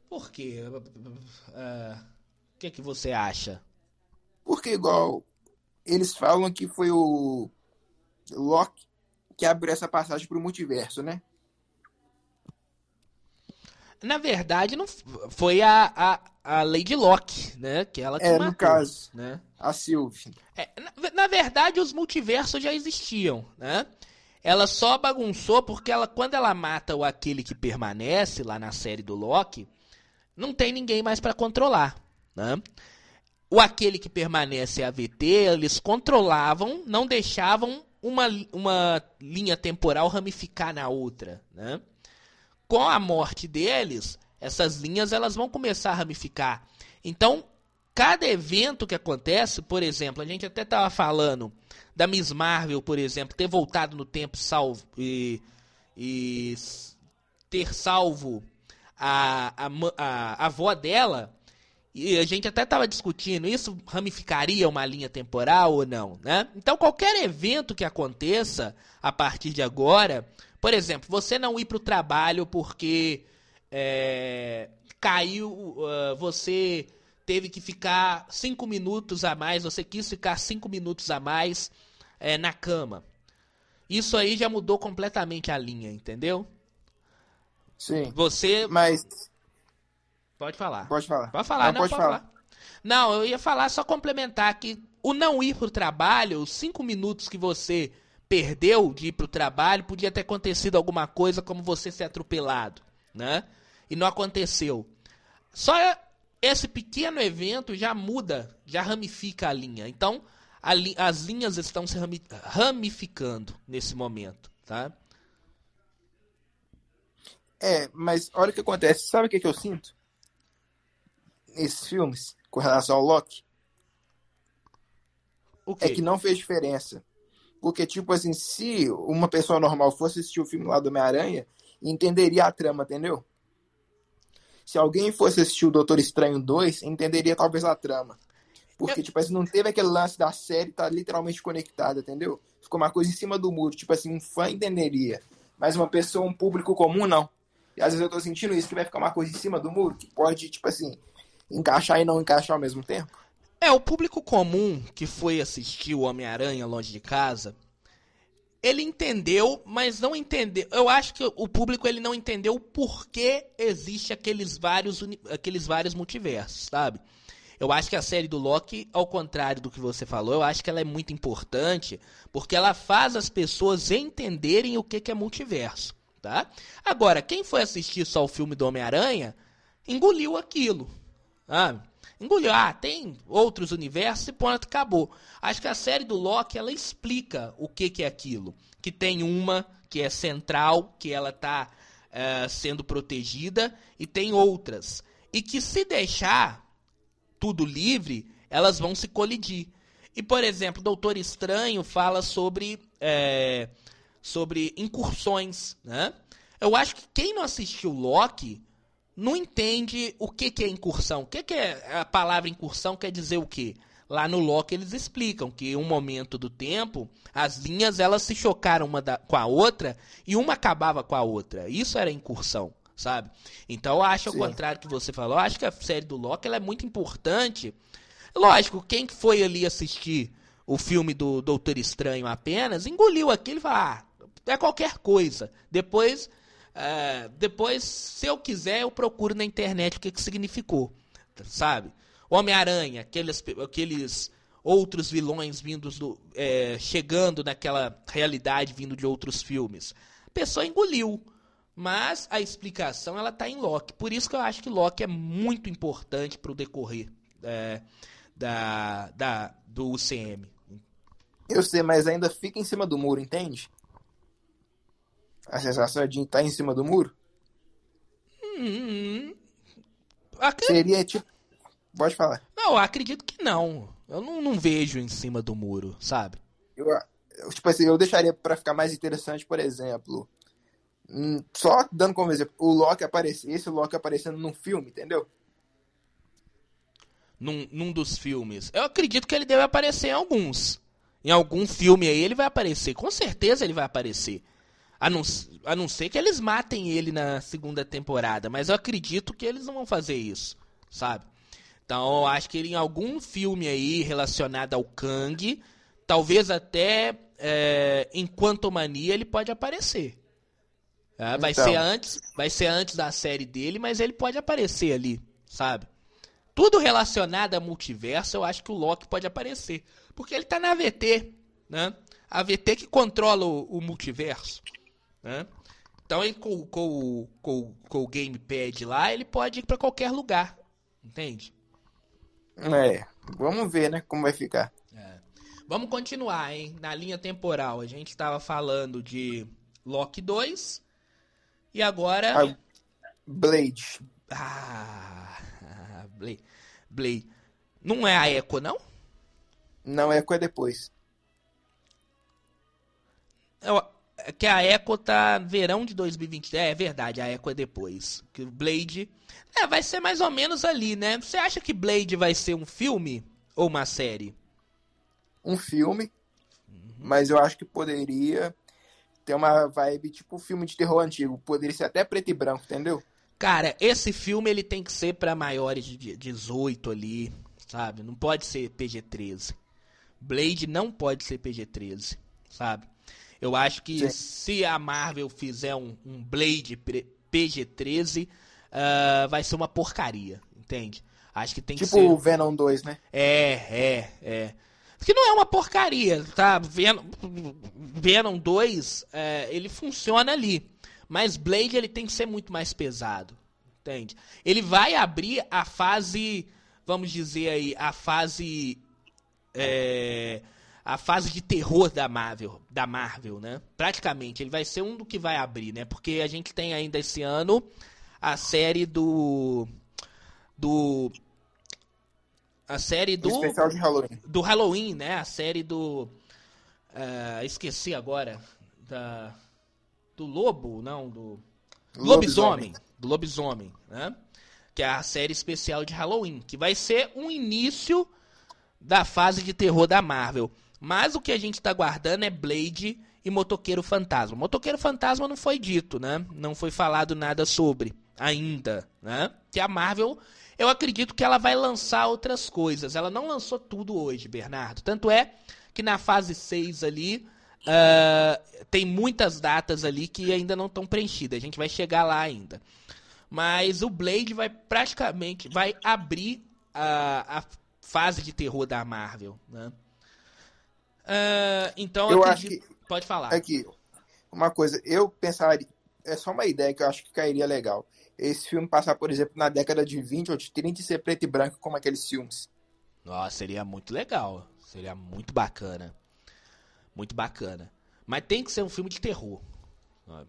Por quê? Uh, o que, que você acha? Porque, igual, eles falam que foi o Loki que abriu essa passagem para o multiverso, né? Na verdade, não foi a, a, a Lady Locke, né? Que ela que é, matou, no caso, né? a Sylvie. É, na, na, verdade, os multiversos já existiam, né? Ela só bagunçou porque ela, quando ela mata o aquele que permanece lá na série do Loki, não tem ninguém mais para controlar, né? O aquele que permanece AVT, eles controlavam, não deixavam uma, uma linha temporal ramificar na outra, né? com a morte deles, essas linhas elas vão começar a ramificar. Então, cada evento que acontece, por exemplo, a gente até estava falando da Miss Marvel, por exemplo, ter voltado no tempo salvo e, e ter salvo a, a, a, a avó dela. E a gente até estava discutindo, isso ramificaria uma linha temporal ou não, né? Então, qualquer evento que aconteça a partir de agora por exemplo, você não ir para o trabalho porque é, caiu, uh, você teve que ficar cinco minutos a mais, você quis ficar cinco minutos a mais é, na cama. Isso aí já mudou completamente a linha, entendeu? Sim. Você. Mas. Pode falar. Pode falar. Pode falar, não, não pode, pode falar. falar. Não, eu ia falar só complementar que o não ir pro trabalho, os cinco minutos que você perdeu de ir para o trabalho, podia ter acontecido alguma coisa como você ser atropelado, né? E não aconteceu. Só esse pequeno evento já muda, já ramifica a linha. Então, li as linhas estão se ramificando nesse momento, tá? É, mas olha o que acontece. Sabe o que, que eu sinto? Nesses filmes, com relação ao Loki? É que não fez diferença porque, tipo assim, se uma pessoa normal fosse assistir o filme lá do Homem-Aranha, entenderia a trama, entendeu? Se alguém fosse assistir o Doutor Estranho 2, entenderia talvez a trama. Porque, tipo assim, não teve aquele lance da série tá literalmente conectada, entendeu? Ficou uma coisa em cima do muro. Tipo assim, um fã entenderia. Mas uma pessoa, um público comum, não. E às vezes eu tô sentindo isso, que vai ficar uma coisa em cima do muro, que pode, tipo assim, encaixar e não encaixar ao mesmo tempo. É, o público comum que foi assistir o Homem-Aranha Longe de Casa, ele entendeu, mas não entendeu. Eu acho que o público ele não entendeu o porquê existe aqueles vários, aqueles vários multiversos, sabe? Eu acho que a série do Loki, ao contrário do que você falou, eu acho que ela é muito importante, porque ela faz as pessoas entenderem o que, que é multiverso, tá? Agora, quem foi assistir só o filme do Homem-Aranha, engoliu aquilo, sabe? engoliu. Ah, tem outros universos e ponto, acabou. Acho que a série do Loki, ela explica o que, que é aquilo. Que tem uma que é central, que ela está é, sendo protegida, e tem outras. E que se deixar tudo livre, elas vão se colidir. E, por exemplo, Doutor Estranho fala sobre, é, sobre incursões, né? Eu acho que quem não assistiu Loki não entende o que, que é incursão. O que, que é a palavra incursão quer dizer o quê? Lá no Loki eles explicam que em um momento do tempo as linhas elas se chocaram uma da, com a outra e uma acabava com a outra. Isso era incursão, sabe? Então eu acho Sim. ao contrário que você falou, eu acho que a série do Loki ela é muito importante. Lógico, quem foi ali assistir o filme do Doutor Estranho apenas engoliu aquilo e falou: ah, é qualquer coisa. Depois Uh, depois, se eu quiser, eu procuro na internet o que, que significou, sabe? Homem-Aranha, aqueles, aqueles outros vilões vindos do, é, chegando naquela realidade vindo de outros filmes. A pessoa engoliu, Mas a explicação ela tá em Loki. Por isso que eu acho que Loki é muito importante para o decorrer é, da, da, do UCM. Eu sei, mas ainda fica em cima do muro, entende? A sensação de estar em cima do muro? Hum, Seria tipo. Pode falar. Não, eu acredito que não. Eu não, não vejo em cima do muro, sabe? Eu, eu, tipo assim, eu deixaria para ficar mais interessante, por exemplo. Hum, só dando como exemplo, o Loki aparecer, esse Loki aparecendo num filme, entendeu? Num, num dos filmes. Eu acredito que ele deve aparecer em alguns. Em algum filme aí ele vai aparecer. Com certeza ele vai aparecer. A não, a não ser que eles matem ele na segunda temporada. Mas eu acredito que eles não vão fazer isso, sabe? Então eu acho que ele em algum filme aí relacionado ao Kang, talvez até é, em Quantumania ele pode aparecer. É, vai Então. ser antes, vai ser antes da série dele, mas ele pode aparecer ali, sabe? Tudo relacionado a multiverso, eu acho que o Loki pode aparecer, porque ele tá na AVT, né? A AVT que controla o, o multiverso, né? Então ele com, com, com, com o gamepad lá, ele pode ir pra qualquer lugar, entende? É. Vamos ver, né? Como vai ficar. É. Vamos continuar, hein? Na linha temporal, a gente estava falando de Loki 2 e agora A Blade. Ah, Blade. Blade. Não é a Echo, não? Não é coisa depois. Eu- é que a Echo tá verão de 2020. É, é verdade, a Echo é depois. Que Blade. É, vai ser mais ou menos ali, né? Você acha que Blade vai ser um filme ou uma série? Um filme. Mas eu acho que poderia ter uma vibe tipo filme de terror antigo. Poderia ser até preto e branco, entendeu? Cara, esse filme ele tem que ser pra maiores de 18 ali, sabe? Não pode ser PG-13. Blade não pode ser PG-13, sabe? Eu acho que Sim. se a Marvel fizer um, um Blade pre- PG-13, ah, vai ser uma porcaria, entende? Acho que tem que Tipo ser. o Venom 2, né? É, é, é. Que não é uma porcaria, tá? Venom, Venom 2, é, ele funciona ali. Mas Blade, ele tem que ser muito mais pesado, entende? Ele vai abrir a fase, vamos dizer aí, a fase... é, a fase de terror da Marvel, da Marvel, né? Praticamente, ele vai ser um do que vai abrir, né? Porque a gente tem ainda esse ano a série do... Do... A série Do do especial de Halloween. do Halloween, né? A série do. eh, esqueci agora. Da, do Lobo, não, do. Lobisomem. Do Lobisomem, né? Que é a série especial de Halloween. Que vai ser um início da fase de terror da Marvel. Mas o que a gente tá guardando é Blade e Motoqueiro Fantasma. Motoqueiro Fantasma não foi dito, né? Não foi falado nada sobre ainda, né? Que a Marvel, eu acredito que ela vai lançar outras coisas. Ela não lançou tudo hoje, Bernardo. Tanto é que na fase 6 ali ah, tem muitas datas ali que ainda não estão preenchidas. A gente vai chegar lá ainda. Mas o Blade vai praticamente vai abrir a, a fase de terror da Marvel, né? Ah, então Eu acredito- acho pode falar. Aqui, uma coisa, eu pensaria, é só uma ideia que eu acho que cairia legal. Esse filme passar, por exemplo, na década de 20 ou de 30 e ser preto e branco como aqueles filmes. Nossa, seria muito legal. Seria muito bacana. Muito bacana. Mas tem que ser um filme de terror.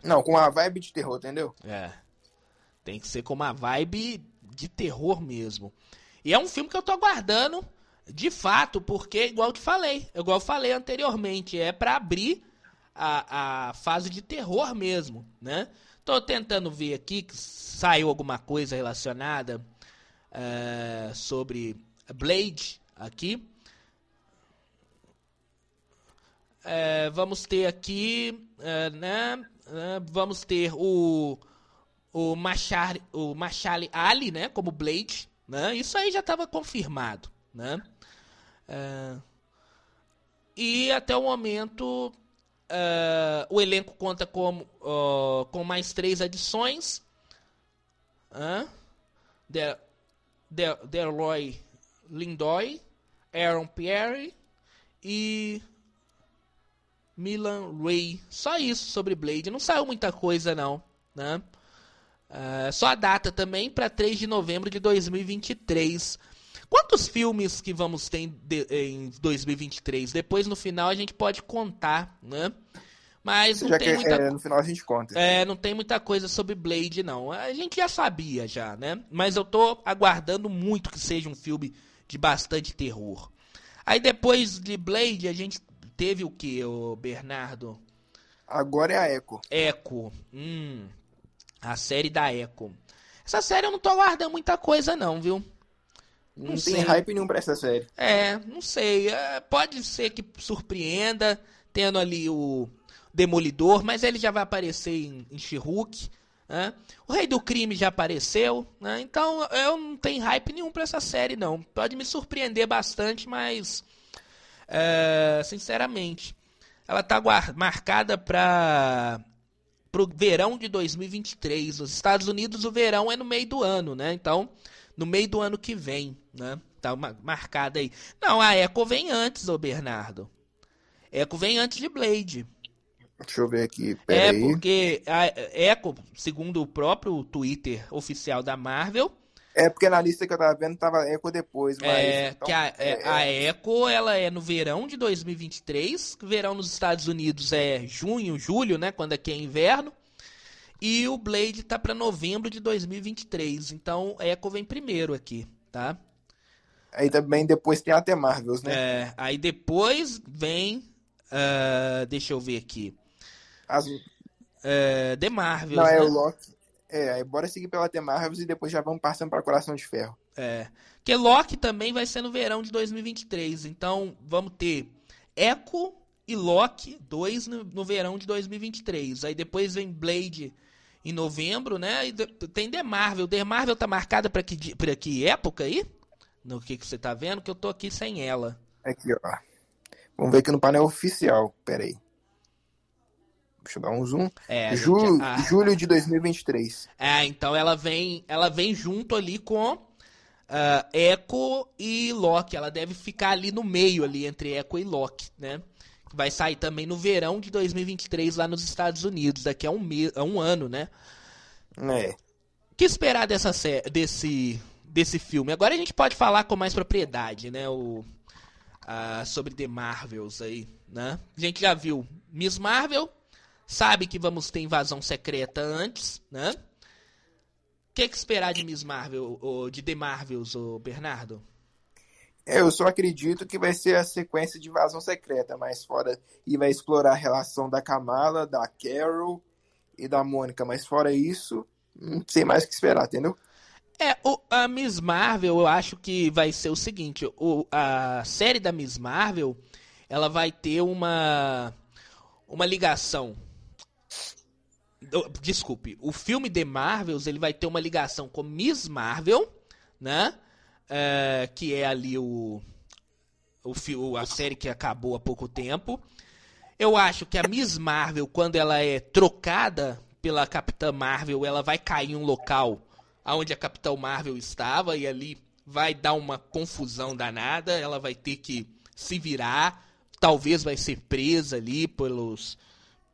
Não, com uma vibe de terror, entendeu? É. Tem que ser com uma vibe de terror mesmo. E é um filme que eu tô aguardando, de fato, porque, igual eu te falei, igual eu falei anteriormente, é pra abrir a, a fase de terror mesmo, né? Tô tentando ver aqui que saiu alguma coisa relacionada eh, sobre Blade aqui. É, vamos ter aqui, é, né? vamos ter o o Machar, o Machale Ali, né? Como Blade, né? Isso aí já estava confirmado, né? E até o momento é, o elenco conta com, ó, com mais três adições. Hã? De, De, Deloy Lindoy, Aaron Pierre e Milan Ray. Só isso sobre Blade. Não saiu muita coisa, não. né? Uh, só a data também para 3 de novembro de 2023. Quantos filmes que vamos ter em, de, em 2023? Depois no final a gente pode contar, né? Mas não Já tem que muita é, no final a gente conta. é, não tem muita coisa sobre Blade, não. A gente já sabia, já, né? Mas eu tô aguardando muito que seja um filme de bastante terror. Aí depois de Blade, a gente teve o que, o Bernardo? Agora é a Echo. Echo. Hum, a série da Echo. Essa série eu não tô aguardando muita coisa, não, viu? Não, Não tem sei. hype nenhum pra essa série. É, não sei. É, pode ser que surpreenda, tendo ali o Demolidor, mas ele já vai aparecer em, em She-Hulk, né? O Rei do Crime já apareceu, né? Então eu não tenho hype nenhum pra essa série, não. Pode me surpreender bastante, mas. é, sinceramente, ela tá marcada para pro verão de 2023. Nos Estados Unidos o verão é no meio do ano, né? Então, no meio do ano que vem, né? Tá ma- marcada aí. Não, a Echo vem antes, ô Bernardo. Echo vem antes de Blade. Deixa eu ver aqui. É aí. porque a Echo, segundo o próprio Twitter oficial da Marvel, É porque na lista que eu tava vendo tava Echo depois, mas. é então, que a, é- é- a Echo ela é no verão de 2023, o verão nos Estados Unidos é junho, julho, né, quando aqui é inverno. E o Blade tá pra novembro de 2023. Então, Echo vem primeiro aqui, tá? Aí também depois tem até Marvels, né? É, aí depois vem ah, deixa eu ver aqui. As- É, The Marvels, Não, é né? o Loki. É, aí bora seguir pela The Marvels e depois já vamos passando pra Coração de Ferro. É. Porque Loki também vai ser no verão de 2023. Então vamos ter Echo e Loki, dois no, no verão de 2023. Aí depois vem Blade em novembro, né? E tem The Marvel. The Marvel tá marcada pra que, pra que época aí? No que, que você tá vendo? Que eu tô aqui sem ela. Aqui, ó. Vamos ver aqui no painel oficial. Pera aí. Deixa eu dar um zoom. É, Ju- gente- ah, Julho de 2023. É, então ela vem, ela vem junto ali com ah, Echo e Loki. Ela deve ficar ali no meio ali entre Echo e Loki, né? Vai sair também no verão de 2023 lá nos Estados Unidos, daqui a um mês, a um ano, né? É. O que esperar dessa sé- desse desse filme? Agora a gente pode falar com mais propriedade, né? O ah, sobre The Marvels aí, né? A gente já viu Miss Marvel, sabe que vamos ter invasão secreta antes, né? O que, que esperar de Miss Marvel, ou de The Marvels, ô Bernardo? É, Eu só acredito que vai ser a sequência de invasão secreta, mais fora. E vai explorar a relação da Kamala, da Carol e da Mônica. Mas fora isso, não sei mais o que esperar, entendeu? É, o, a Miss Marvel, eu acho que vai ser o seguinte, o, a série da Miss Marvel, ela vai ter uma uma ligação. Desculpe, o filme The Marvels, ele vai ter uma ligação com Miss Marvel, né? É, que é ali o, o- a série que acabou há pouco tempo. Eu acho que a Miss Marvel, quando ela é trocada pela Capitã Marvel, ela vai cair em um local onde a Capitã Marvel estava e ali vai dar uma confusão danada. Ela vai ter que se virar, talvez vai ser presa ali pelos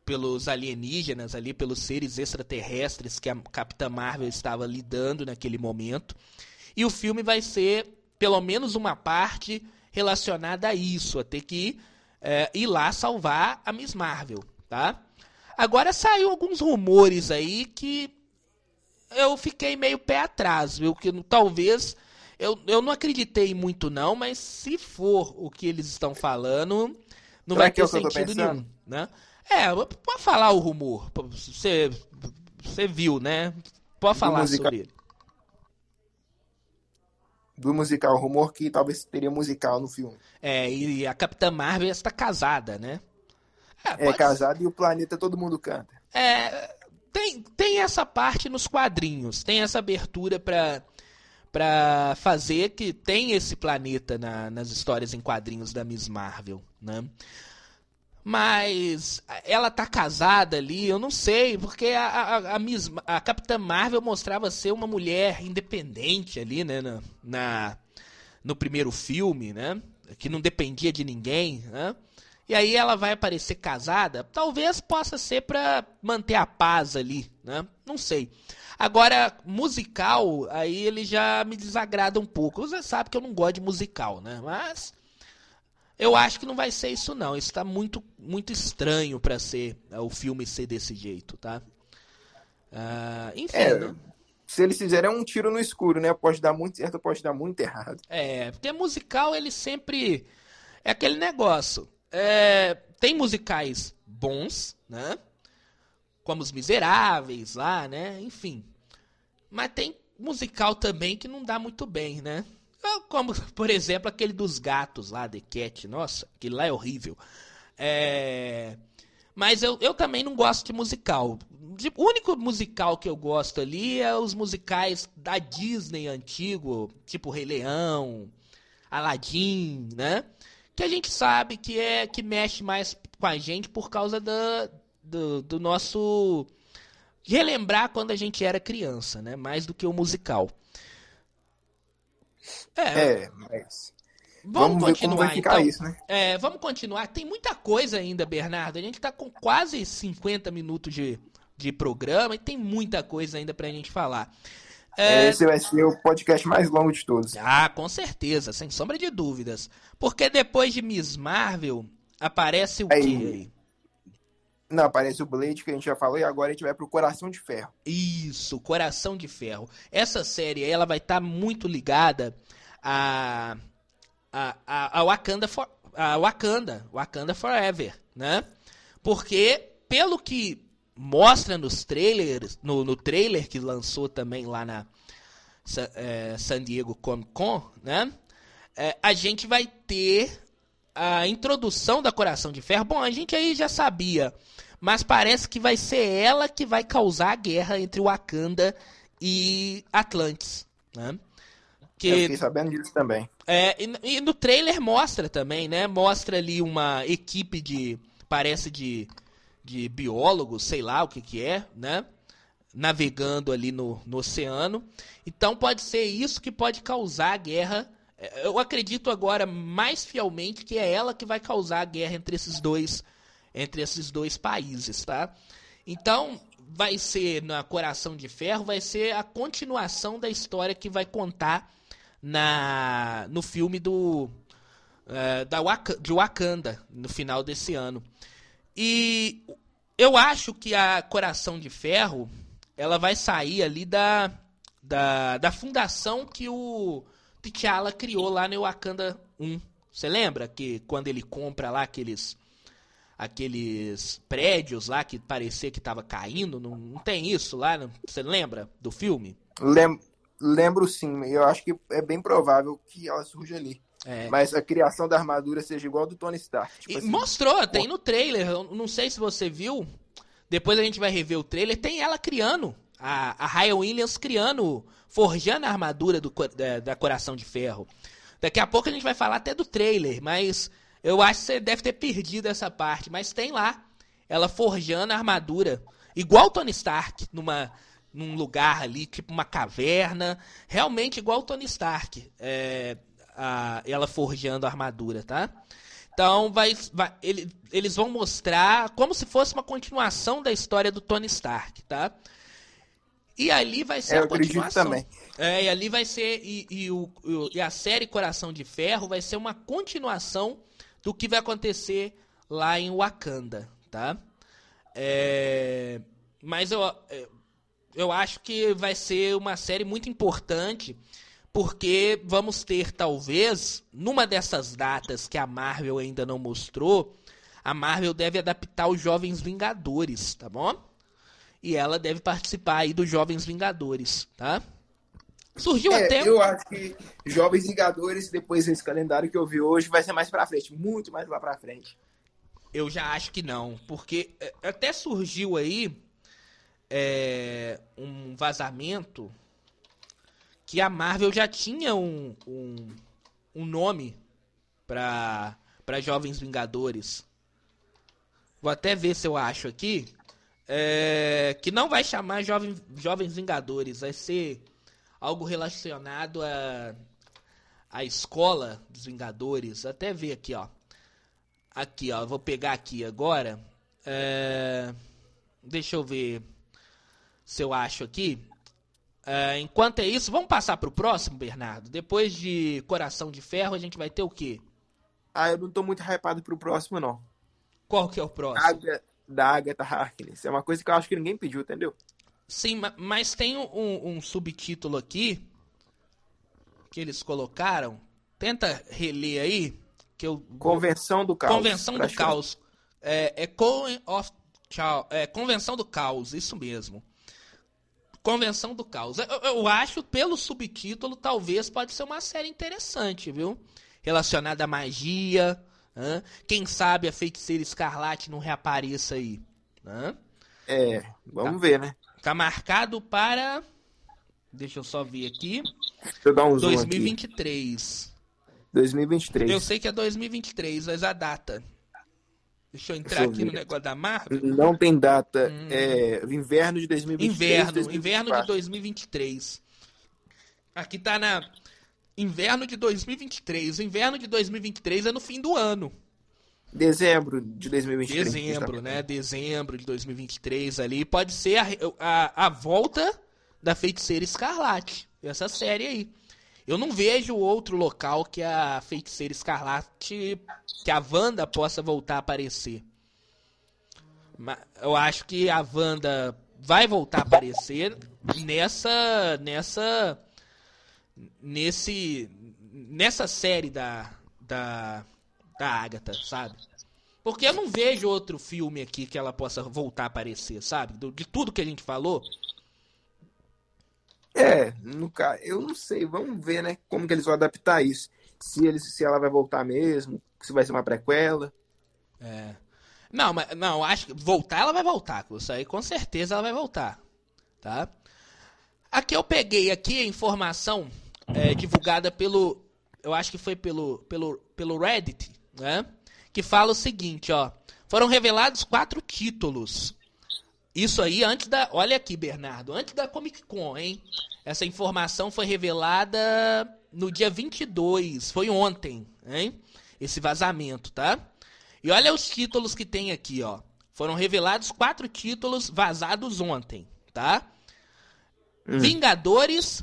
pelos alienígenas ali, pelos seres extraterrestres que a Capitã Marvel estava lidando naquele momento. E o filme vai ser pelo menos uma parte relacionada a isso, a ter que é, ir lá salvar a Miss Marvel, tá? Agora saiu alguns rumores aí que eu fiquei meio pé atrás, viu? Que talvez eu, eu não acreditei muito não, mas se for o que eles estão falando, não Será vai é ter tô sentido nenhum, né? É, pode falar o rumor. Você você viu, né? Pode falar sobre ele. Do musical, rumor que talvez teria musical no filme. É, e a Capitã Marvel está casada, né? É pode- casado e o planeta todo mundo canta. É, tem, tem essa parte nos quadrinhos, tem essa abertura pra para fazer que tem esse planeta na- nas histórias em quadrinhos da Miss Marvel, né? Mas ela tá casada ali, eu não sei, porque a, a, a, Miss, a Capitã Marvel mostrava ser uma mulher independente ali, né? Na, na- no primeiro filme, né? Que não dependia de ninguém, né? E aí ela vai aparecer casada, talvez possa ser para manter a paz ali, né? Não sei. Agora, musical, aí ele já me desagrada um pouco. Você sabe que eu não gosto de musical, né? Mas eu acho que não vai ser isso não. Isso tá muito muito estranho para ser é, o filme ser desse jeito, tá? Uh, enfim. É, né? Se eles fizerem um tiro no escuro, né? Pode dar muito certo, pode dar muito errado. É, porque musical ele sempre é aquele negócio. É, tem musicais bons, né? Como os Miseráveis lá, né? Enfim. Mas tem musical também que não dá muito bem, né? Como, por exemplo, aquele dos gatos lá, The Cat. Nossa, aquele lá é horrível. É... Mas eu, eu também não gosto de musical. O único musical que eu gosto ali é os musicais da Disney antigo, tipo Rei Leão, Aladdin, né? Que a gente sabe que é que mexe mais com a gente por causa do, do nosso relembrar quando a gente era criança, né? Mais do que o musical. É, é mas Vamos, vamos continuar, então. Isso, né? É, vamos continuar. Tem muita coisa ainda, Bernardo. A gente está com quase 50 minutos de, de programa e tem muita coisa ainda para a gente falar. É... Esse vai ser o podcast mais longo de todos. Ah, com certeza, sem sombra de dúvidas. Porque depois de Miss Marvel, aparece o aí, quê? Não, aparece o Blade, que a gente já falou, e agora a gente vai pro Coração de Ferro. Isso, Coração de Ferro. Essa série ela vai estar tá muito ligada a a, a, a Wakanda for, a Wakanda, Wakanda Forever, né? Porque pelo que mostra nos trailers, no, no trailer que lançou também lá na é, San Diego Comic Con, né? É, a gente vai ter a introdução da Coração de Ferro. Bom, a gente aí já sabia, mas parece que vai ser ela que vai causar a guerra entre Wakanda e Atlantis, né? Que, Eu fiquei sabendo disso também. É, e, e, no trailer mostra também, né? Mostra ali uma equipe de. Parece de, de biólogos, sei lá o que, que é, né? Navegando ali no, no oceano. Então pode ser isso que pode causar a guerra. Eu acredito agora mais fielmente que é ela que vai causar a guerra entre esses dois, entre esses dois países, tá? Então, vai ser na Coração de Ferro, vai ser a continuação da história que vai contar na no filme do uh, da Waka, de Wakanda no final desse ano. E eu acho que a Coração de Ferro ela vai sair ali da da, da fundação que o T'Challa criou lá no Wakanda 1. Você lembra que quando ele compra lá aqueles aqueles prédios lá que parecia que estava caindo, não, não, tem isso lá, você lembra do filme? Lembro, Lembro sim, eu acho que é bem provável que ela surja ali. É. Mas a criação da armadura seja igual do Tony Stark. Tipo assim, mostrou, pô. tem no trailer. Eu não sei se você viu. Depois a gente vai rever o trailer. Tem ela criando. A, a Ryan Williams criando, forjando a armadura do, da, da Coração de Ferro. Daqui a pouco a gente vai falar até do trailer, mas eu acho que você deve ter perdido essa parte. Mas tem lá ela forjando a armadura. Igual Tony Stark, numa, num lugar ali, tipo uma caverna, realmente igual Tony Stark, é, a, ela forjando a armadura, tá? Então vai, vai ele, eles vão mostrar como se fosse uma continuação da história do Tony Stark, tá? E ali vai ser é, a continuação. Também. É, e ali vai ser e, e, o, e a série Coração de Ferro vai ser uma continuação do que vai acontecer lá em Wakanda, tá? É, mas eu, é, eu acho que vai ser uma série muito importante, porque vamos ter, talvez, numa dessas datas que a Marvel ainda não mostrou, a Marvel deve adaptar os Jovens Vingadores, tá bom? E ela deve participar aí dos Jovens Vingadores, tá? Surgiu é, até. Eu acho que Jovens Vingadores, depois desse calendário que eu vi hoje, vai ser mais pra frente, muito mais lá pra frente. Eu já acho que não, porque é, até surgiu aí é, um vazamento que a Marvel já tinha um, um, um nome para Jovens Vingadores. Vou até ver se eu acho aqui. É, que não vai chamar Jovem, Jovens Vingadores, vai ser algo relacionado a, a escola dos Vingadores. Até ver aqui, ó. Aqui, ó, vou pegar aqui agora. É, deixa eu ver se eu acho aqui. É, enquanto é isso, vamos passar pro próximo, Bernardo. Depois de Coração de Ferro, a gente vai ter o quê? Ah, eu não tô muito hypado pro próximo, não. Qual que é o próximo? Águia, da Agatha Harkness. É uma coisa que eu acho que ninguém pediu, entendeu? Sim, mas tem um, um subtítulo aqui que eles colocaram. Tenta reler aí. Que eu... Convenção do Caos. Convenção do Caos. É, é, of... é Convenção do Caos, isso mesmo. Convenção do Caos. Eu, eu, acho, pelo subtítulo, talvez pode ser uma série interessante, viu? Relacionada à magia. Quem sabe a feiticeira escarlate não reapareça aí. É, vamos tá, ver, né? Tá marcado para. Deixa eu só ver aqui. Deixa eu dar um 2023. 2023. Eu sei que é 2023, mas a data. Deixa eu entrar Deixa eu aqui no negócio da Marvel. Não tem data. Hum. É inverno de 2023. Inverno, 2024. inverno de 2023. Aqui tá na inverno de 2023. O inverno de 2023 é no fim do ano. Dezembro de 2023. Dezembro, né? Dezembro de 2023 ali. Pode ser a, a, a volta da Feiticeira Escarlate. Essa série aí. Eu não vejo outro local que a Feiticeira Escarlate, que a Wanda possa voltar a aparecer. Eu acho que a Wanda vai voltar a aparecer nessa nessa nesse nessa série da da da Agatha, sabe? Porque eu não vejo outro filme aqui que ela possa voltar a aparecer, sabe? De tudo que a gente falou, é, no, eu não sei, vamos ver, né, como que eles vão adaptar isso. Se, eles, se ela vai voltar mesmo, se vai ser uma prequela. É. Não, mas não, acho que voltar ela vai voltar, isso aí com certeza ela vai voltar, tá? Aqui eu peguei aqui a informação é, divulgada pelo, eu acho que foi pelo, pelo, pelo Reddit, né? Que fala o seguinte, ó. Foram revelados quatro títulos isso aí antes da. Olha aqui, Bernardo. Antes da Comic Con, hein? Essa informação foi revelada no dia 22. Foi ontem, hein? Esse vazamento, tá? E olha os títulos que tem aqui, ó. Foram revelados quatro títulos vazados ontem, tá? Hum. Vingadores,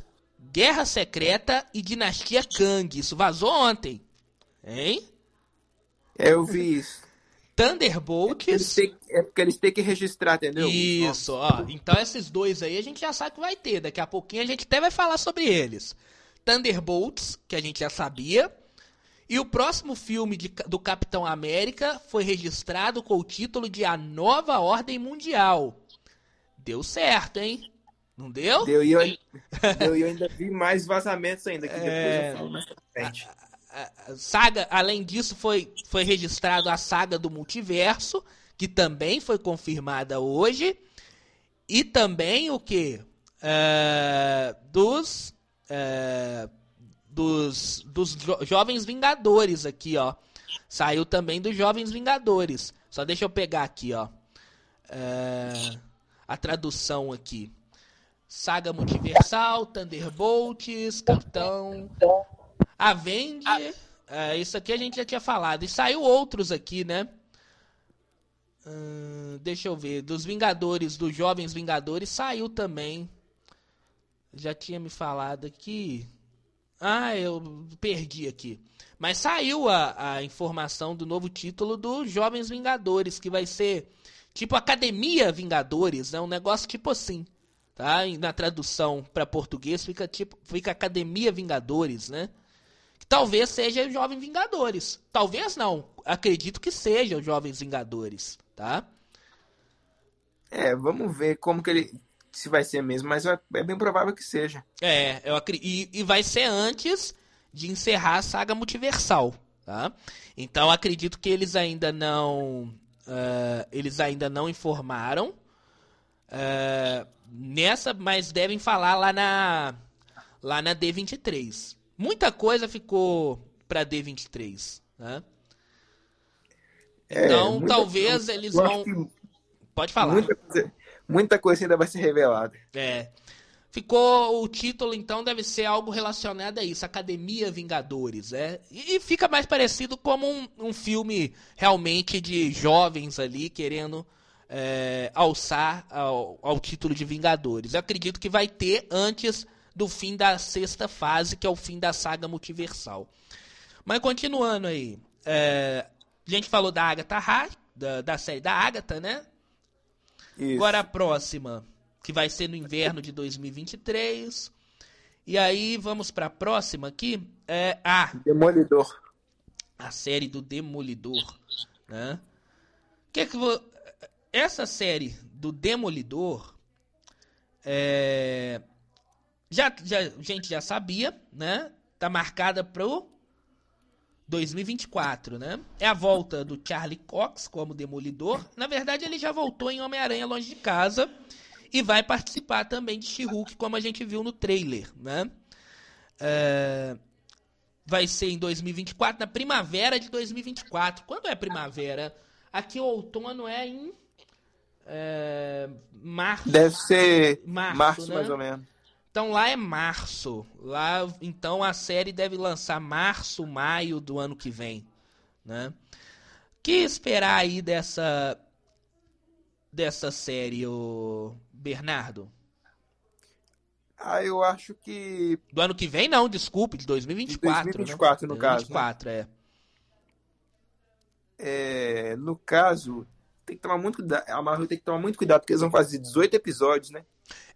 Guerra Secreta e Dinastia Kang. Isso vazou ontem. Hein? Eu vi isso. Thunderbolts. É porque eles têm que registrar, entendeu? Isso, ó. Então esses dois aí a gente já sabe que vai ter. Daqui a pouquinho a gente até vai falar sobre eles. Thunderbolts, que a gente já sabia. E o próximo filme de, do Capitão América foi registrado com o título de A Nova Ordem Mundial. Deu certo, hein? Não deu? Deu e eu, deu, eu ainda vi mais vazamentos ainda, que é... depois eu falo mais pra frente saga, além disso, foi, foi registrado a saga do multiverso, que também foi confirmada hoje. E também o que? Uh, dos, uh, dos, dos jo Jovens Vingadores aqui, ó. Saiu também dos Jovens Vingadores. Só deixa eu pegar aqui, ó. Uh, a tradução aqui. Saga Multiversal, Thunderbolts, Capitão Avenger. É, isso aqui a gente já tinha falado. E saiu outros aqui, né? Hum, deixa eu ver. Dos Vingadores, dos Jovens Vingadores, saiu também. Já tinha me falado aqui. Ah, eu perdi aqui. Mas saiu a, a informação do novo título dos Jovens Vingadores, que vai ser tipo Academia Vingadores, né? Um negócio tipo assim. Tá? E na tradução para português fica tipo fica Academia Vingadores, né? Talvez seja os Jovens Vingadores. Talvez não. Acredito que seja os Jovens Vingadores, tá? É, vamos ver como que ele se vai ser mesmo, mas é, é bem provável que seja. É, eu acredito, e, e vai ser antes de encerrar a saga multiversal, tá? Então acredito que eles ainda não uh, eles ainda não informaram uh, nessa, mas devem falar lá na lá na D23. Muita coisa ficou para D23, né? É, então, é, talvez coisa, eles vão. Pode falar. Muita coisa, muita coisa ainda vai ser revelada. É. ficou o título então deve ser algo relacionado a isso, Academia Vingadores? E, e fica mais parecido como um, um, filme realmente de jovens ali querendo é, alçar ao, ao, título de Vingadores. Eu acredito que vai ter antes do fim da sexta fase, que é o fim da saga multiversal. Mas continuando aí, é, a gente falou da Agatha Harkness, da, da série da Agatha, né? Isso. Agora a próxima que vai ser no inverno de 2023. E aí vamos para a próxima aqui, é a Demolidor. A série do Demolidor, né? Que é que vou... essa série do Demolidor é... já, já a gente já sabia, né? Tá marcada pro 2024, né? É a volta do Charlie Cox como Demolidor. Na verdade, ele já voltou em Homem-Aranha Longe de Casa e vai participar também de She-Hulk, como a gente viu no trailer, né? É... Vai ser em 2024, na primavera de 2024. Quando é primavera? Aqui o outono é em é... março. Deve ser março, março né? mais ou menos. Então lá é março. Lá, então a série deve lançar março, maio do ano que vem, né? Que esperar aí dessa dessa série, o Bernardo? Ah, eu acho que. Do ano que vem, não, desculpe, de 2024. De 2024, né? no 2024, caso. Né? É. é. No caso, tem que tomar muito cuidado. A Marvel tem que tomar muito cuidado, porque eles vão fazer 18 episódios, né?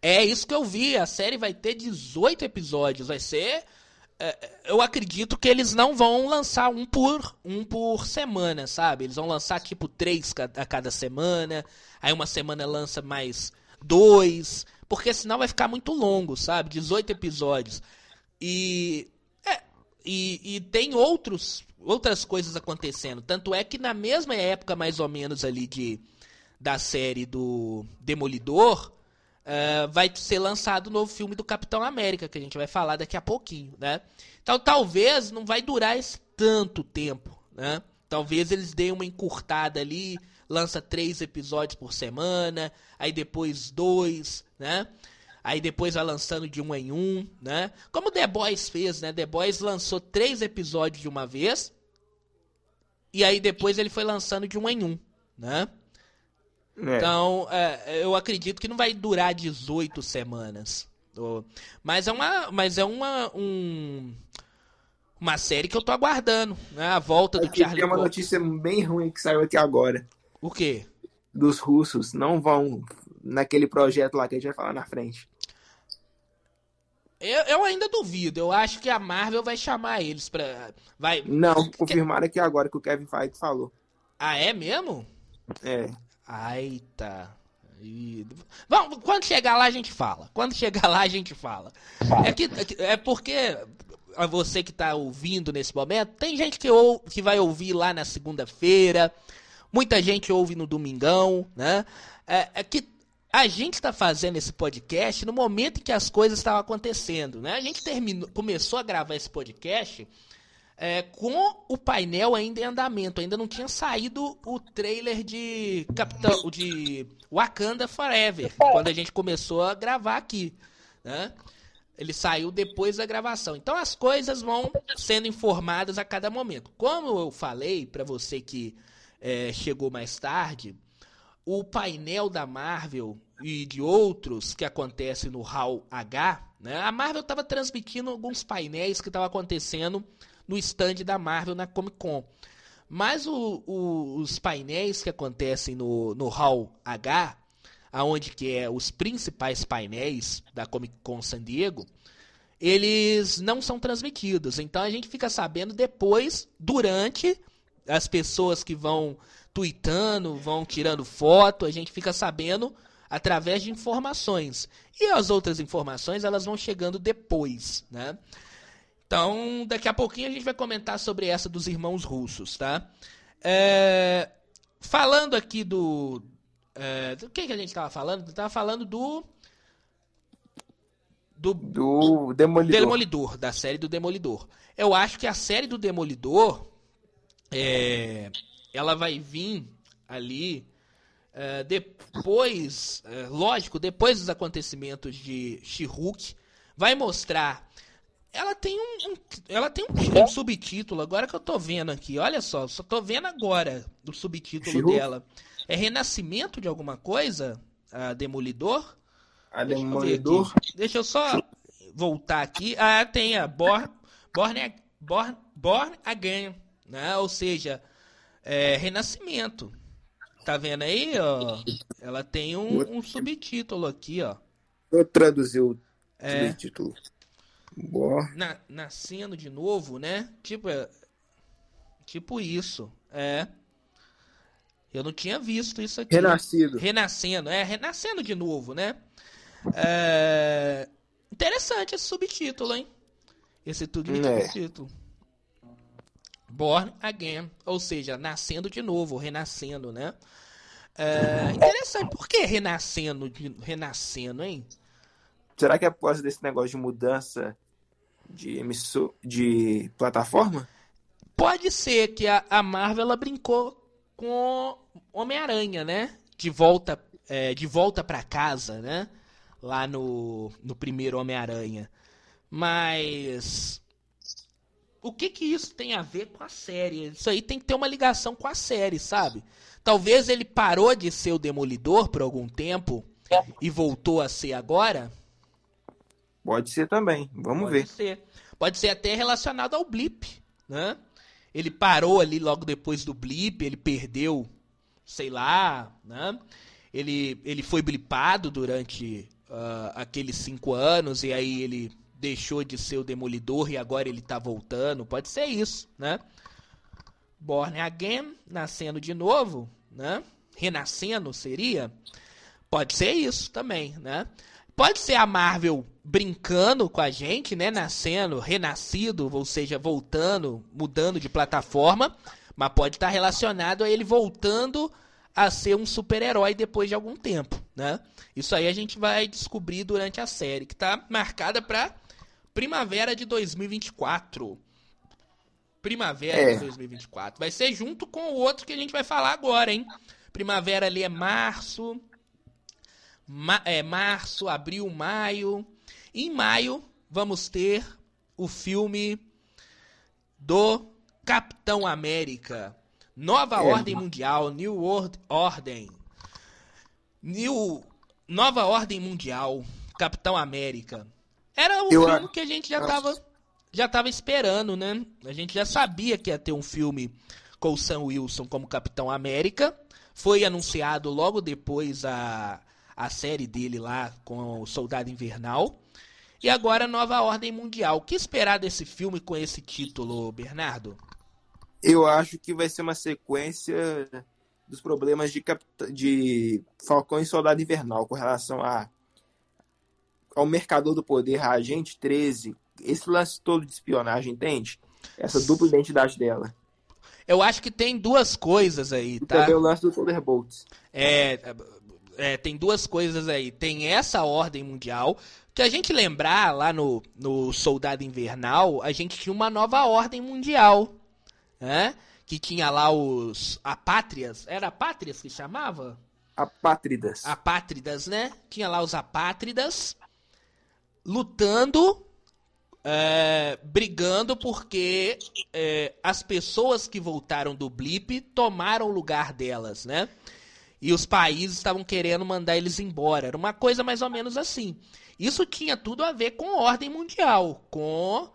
É isso que eu vi. A série vai ter 18 episódios. Vai ser. É, eu acredito que eles não vão lançar um por um por semana, sabe? Eles vão lançar tipo três a cada semana. Aí uma semana lança mais dois, porque senão vai ficar muito longo, sabe? 18 episódios. E, é, e, e tem outros, outras coisas acontecendo. Tanto é que na mesma época, mais ou menos, ali de da série do Demolidor, uh, vai ser lançado o novo filme do Capitão América, que a gente vai falar daqui a pouquinho, né? Então talvez não vai durar esse tanto tempo, né? Talvez eles deem uma encurtada ali, lança três episódios por semana, aí depois dois, né? Aí depois vai lançando de um em um, né? Como The Boys fez, né? The Boys lançou três episódios de uma vez. E aí depois ele foi lançando de um em um, né? É. Então, é, eu acredito que não vai durar 18 semanas. Mas é uma. Mas é uma. Um, uma série que eu tô aguardando, né? A volta do Charlie. Tem uma notícia bem ruim que saiu aqui agora. O quê? Dos russos não vão naquele projeto lá que a gente vai falar na frente. Eu, eu ainda duvido. Eu acho que a Marvel vai chamar eles pra. Vai... Não, confirmaram aqui agora que o Kevin Feige falou. Ah, é mesmo? É. Ai, tá. E... Bom, quando chegar lá a gente fala. Quando chegar lá a gente fala. É, que, é porque a você que está ouvindo nesse momento, tem gente que, ou, que vai ouvir lá na segunda-feira, Muita gente ouve no domingão, né? É, é que a gente está fazendo esse podcast no momento em que as coisas estavam acontecendo, né? A gente terminou, começou a gravar esse podcast é, com o painel ainda em andamento. Ainda não tinha saído o trailer de Capitão, de Wakanda Forever, quando a gente começou a gravar aqui, né? Ele saiu depois da gravação. Então as coisas vão sendo informadas a cada momento. Como eu falei para você que é, chegou mais tarde, o painel da Marvel e de outros que acontece no Hall H, né? A Marvel estava transmitindo alguns painéis que estavam acontecendo no stand da Marvel na Comic Con. Mas o, o, os painéis que acontecem no, no Hall H, aonde que é os principais painéis da Comic Con San Diego, eles não são transmitidos. Então a gente fica sabendo depois, durante as pessoas que vão tweetando, vão tirando foto, a gente fica sabendo através de informações. E as outras informações, elas vão chegando depois, né? Então, daqui a pouquinho a gente vai comentar sobre essa dos irmãos russos, tá? É, falando aqui do... É, do que, que a gente estava falando? Estava falando do... Do, do Demolidor. Demolidor, da série do Demolidor. Eu acho que a série do Demolidor é, ela vai vir ali Uh, depois, uh, lógico, depois dos acontecimentos de She-Hulk, vai mostrar. Ela tem um, um ela tem um, um, subtítulo agora que eu tô vendo aqui. Olha só, só tô vendo agora o subtítulo dela. É Renascimento de alguma coisa? A Demolidor? A Demolidor? Deixa eu, Deixa eu só voltar aqui. Ah, tem a Born, Born, Born, Born Again, né? Ou seja, é, Renascimento. Tá vendo aí, ó? Ela tem um, um subtítulo aqui, ó. Eu traduzi o é, subtítulo. Boa. Na, nascendo de novo, né? Tipo, é, tipo isso. É. Eu não tinha visto isso aqui. Renascido. Renascendo, é, renascendo de novo, né? É... Interessante esse subtítulo, hein? Esse tudo é. subtítulo. Born Again, ou seja, nascendo de novo, renascendo, né? É, interessante, por que renascendo, renascendo, hein? Será que é por causa desse negócio de mudança de emissor, de plataforma? Pode ser que a, a Marvel ela brincou com Homem-Aranha, né? De volta, é, de volta para casa, né? Lá no, no primeiro Homem-Aranha. Mas o que que isso tem a ver com a série? Isso aí tem que ter uma ligação com a série, sabe? Talvez ele parou de ser o Demolidor por algum tempo e voltou a ser agora. Pode ser também, vamos Pode ver. Pode ser. Pode ser até relacionado ao Blip, né? Ele parou ali logo depois do Blip, ele perdeu, sei lá, né? Ele, ele foi blipado durante uh, aqueles cinco anos e aí ele deixou de ser o Demolidor e agora ele tá voltando. Pode ser isso, né? Born Again, nascendo de novo, né? Renascendo seria? Pode ser isso também, né? Pode ser a Marvel brincando com a gente, né? Nascendo, renascido, ou seja, voltando, mudando de plataforma, mas pode estar relacionado a ele voltando a ser um super-herói depois de algum tempo, né? Isso aí a gente vai descobrir durante a série, que está marcada para primavera de 2024. Primavera é. de 2024. Vai ser junto com o outro que a gente vai falar agora, hein? Primavera ali é março. Ma é março, abril, maio. Em maio vamos ter o filme do Capitão América. Nova é. Ordem Mundial, New World Order. New Nova Ordem Mundial, Capitão América. Era o Eu, filme que a gente já tava, já tava esperando, né? A gente já sabia que ia ter um filme com o Sam Wilson como Capitão América. Foi anunciado logo depois a, a série dele lá com o Soldado Invernal. E agora Nova Ordem Mundial. O que esperar desse filme com esse título, Bernardo? Eu acho que vai ser uma sequência dos problemas de, de Falcão e Soldado Invernal com relação a ao mercador do poder, a agente 13, esse lance todo de espionagem, entende? Essa dupla identidade dela. Eu acho que tem duas coisas aí, tá? E também o lance do Thunderbolts. É, é, tem duas coisas aí. Tem essa ordem mundial, que a gente lembrar lá no, no Soldado Invernal, a gente tinha uma nova ordem mundial, né? Que tinha lá os apátrias, era apátrias que chamava? Apátridas. Apátridas, né? Tinha lá os apátridas lutando, é, brigando porque é, as pessoas que voltaram do blip tomaram o lugar delas, né? E os países estavam querendo mandar eles embora. Era uma coisa mais ou menos assim. Isso tinha tudo a ver com ordem mundial, com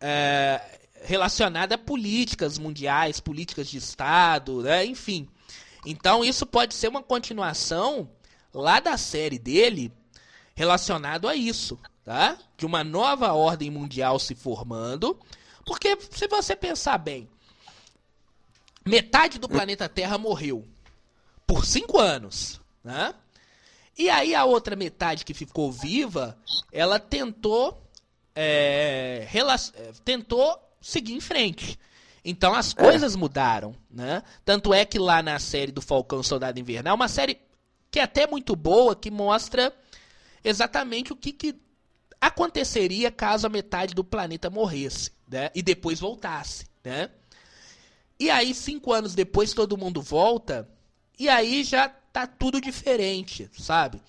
é, relacionada a políticas mundiais, políticas de Estado, né? enfim. Então isso pode ser uma continuação lá da série dele relacionado a isso tá? De uma nova ordem mundial se formando. Porque se você pensar bem, metade do planeta Terra morreu por cinco anos, né? E aí a outra metade que ficou viva, ela tentou é, é tentou seguir em frente. Então as coisas é. mudaram, né? Tanto é que lá na série do Falcão Soldado Invernal, uma série que é até muito boa, que mostra exatamente o que, que aconteceria caso a metade do planeta morresse, né? E depois voltasse, né? E aí, cinco anos depois, todo mundo volta E aí já tá tudo diferente, sabe?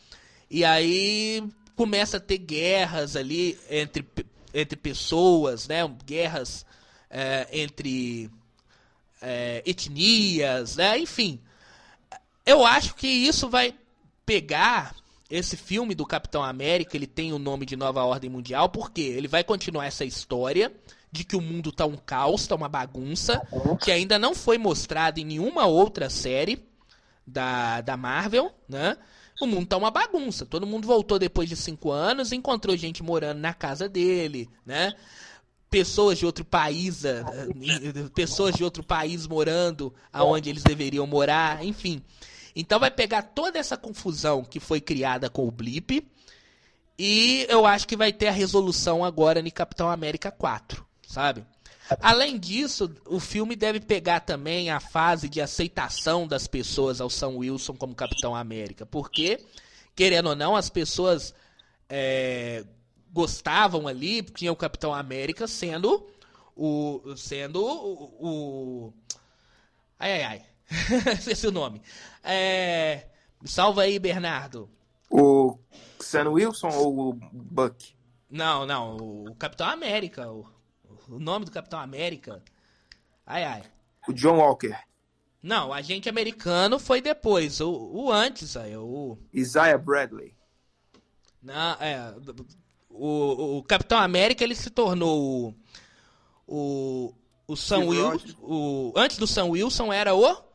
E aí começa a ter guerras ali entre, entre pessoas, né? Guerras é, entre é, etnias, né? Enfim. Eu acho que isso vai pegar esse filme do Capitão América, ele tem o nome de Nova Ordem Mundial, porque ele vai continuar essa história de que o mundo tá um caos, tá uma bagunça, que ainda não foi mostrado em nenhuma outra série da, da Marvel, né? O mundo tá uma bagunça. Todo mundo voltou depois de cinco anos, encontrou gente morando na casa dele, né? Pessoas de outro país, eh, pessoas de outro país morando aonde eles deveriam morar, enfim. Então vai pegar toda essa confusão que foi criada com o Blip e eu acho que vai ter a resolução agora em Capitão América 4, sabe? Além disso, o filme deve pegar também a fase de aceitação das pessoas ao Sam Wilson como Capitão América. Porque, querendo ou não, as pessoas é, gostavam ali, tinha o Capitão América sendo o. sendo o. o ai ai ai. Esqueci o nome. É, salva aí, Bernardo. O Sam Wilson ou o Buck? Não, não, o Capitão América. O o nome do Capitão América. Ai, ai. O John Walker. Não, o agente americano foi depois. O, o antes, aí, o. Isaiah Bradley. Não, é. O, o Capitão América ele se tornou o. O, o Sam Wilson. O, antes do Sam Wilson era o.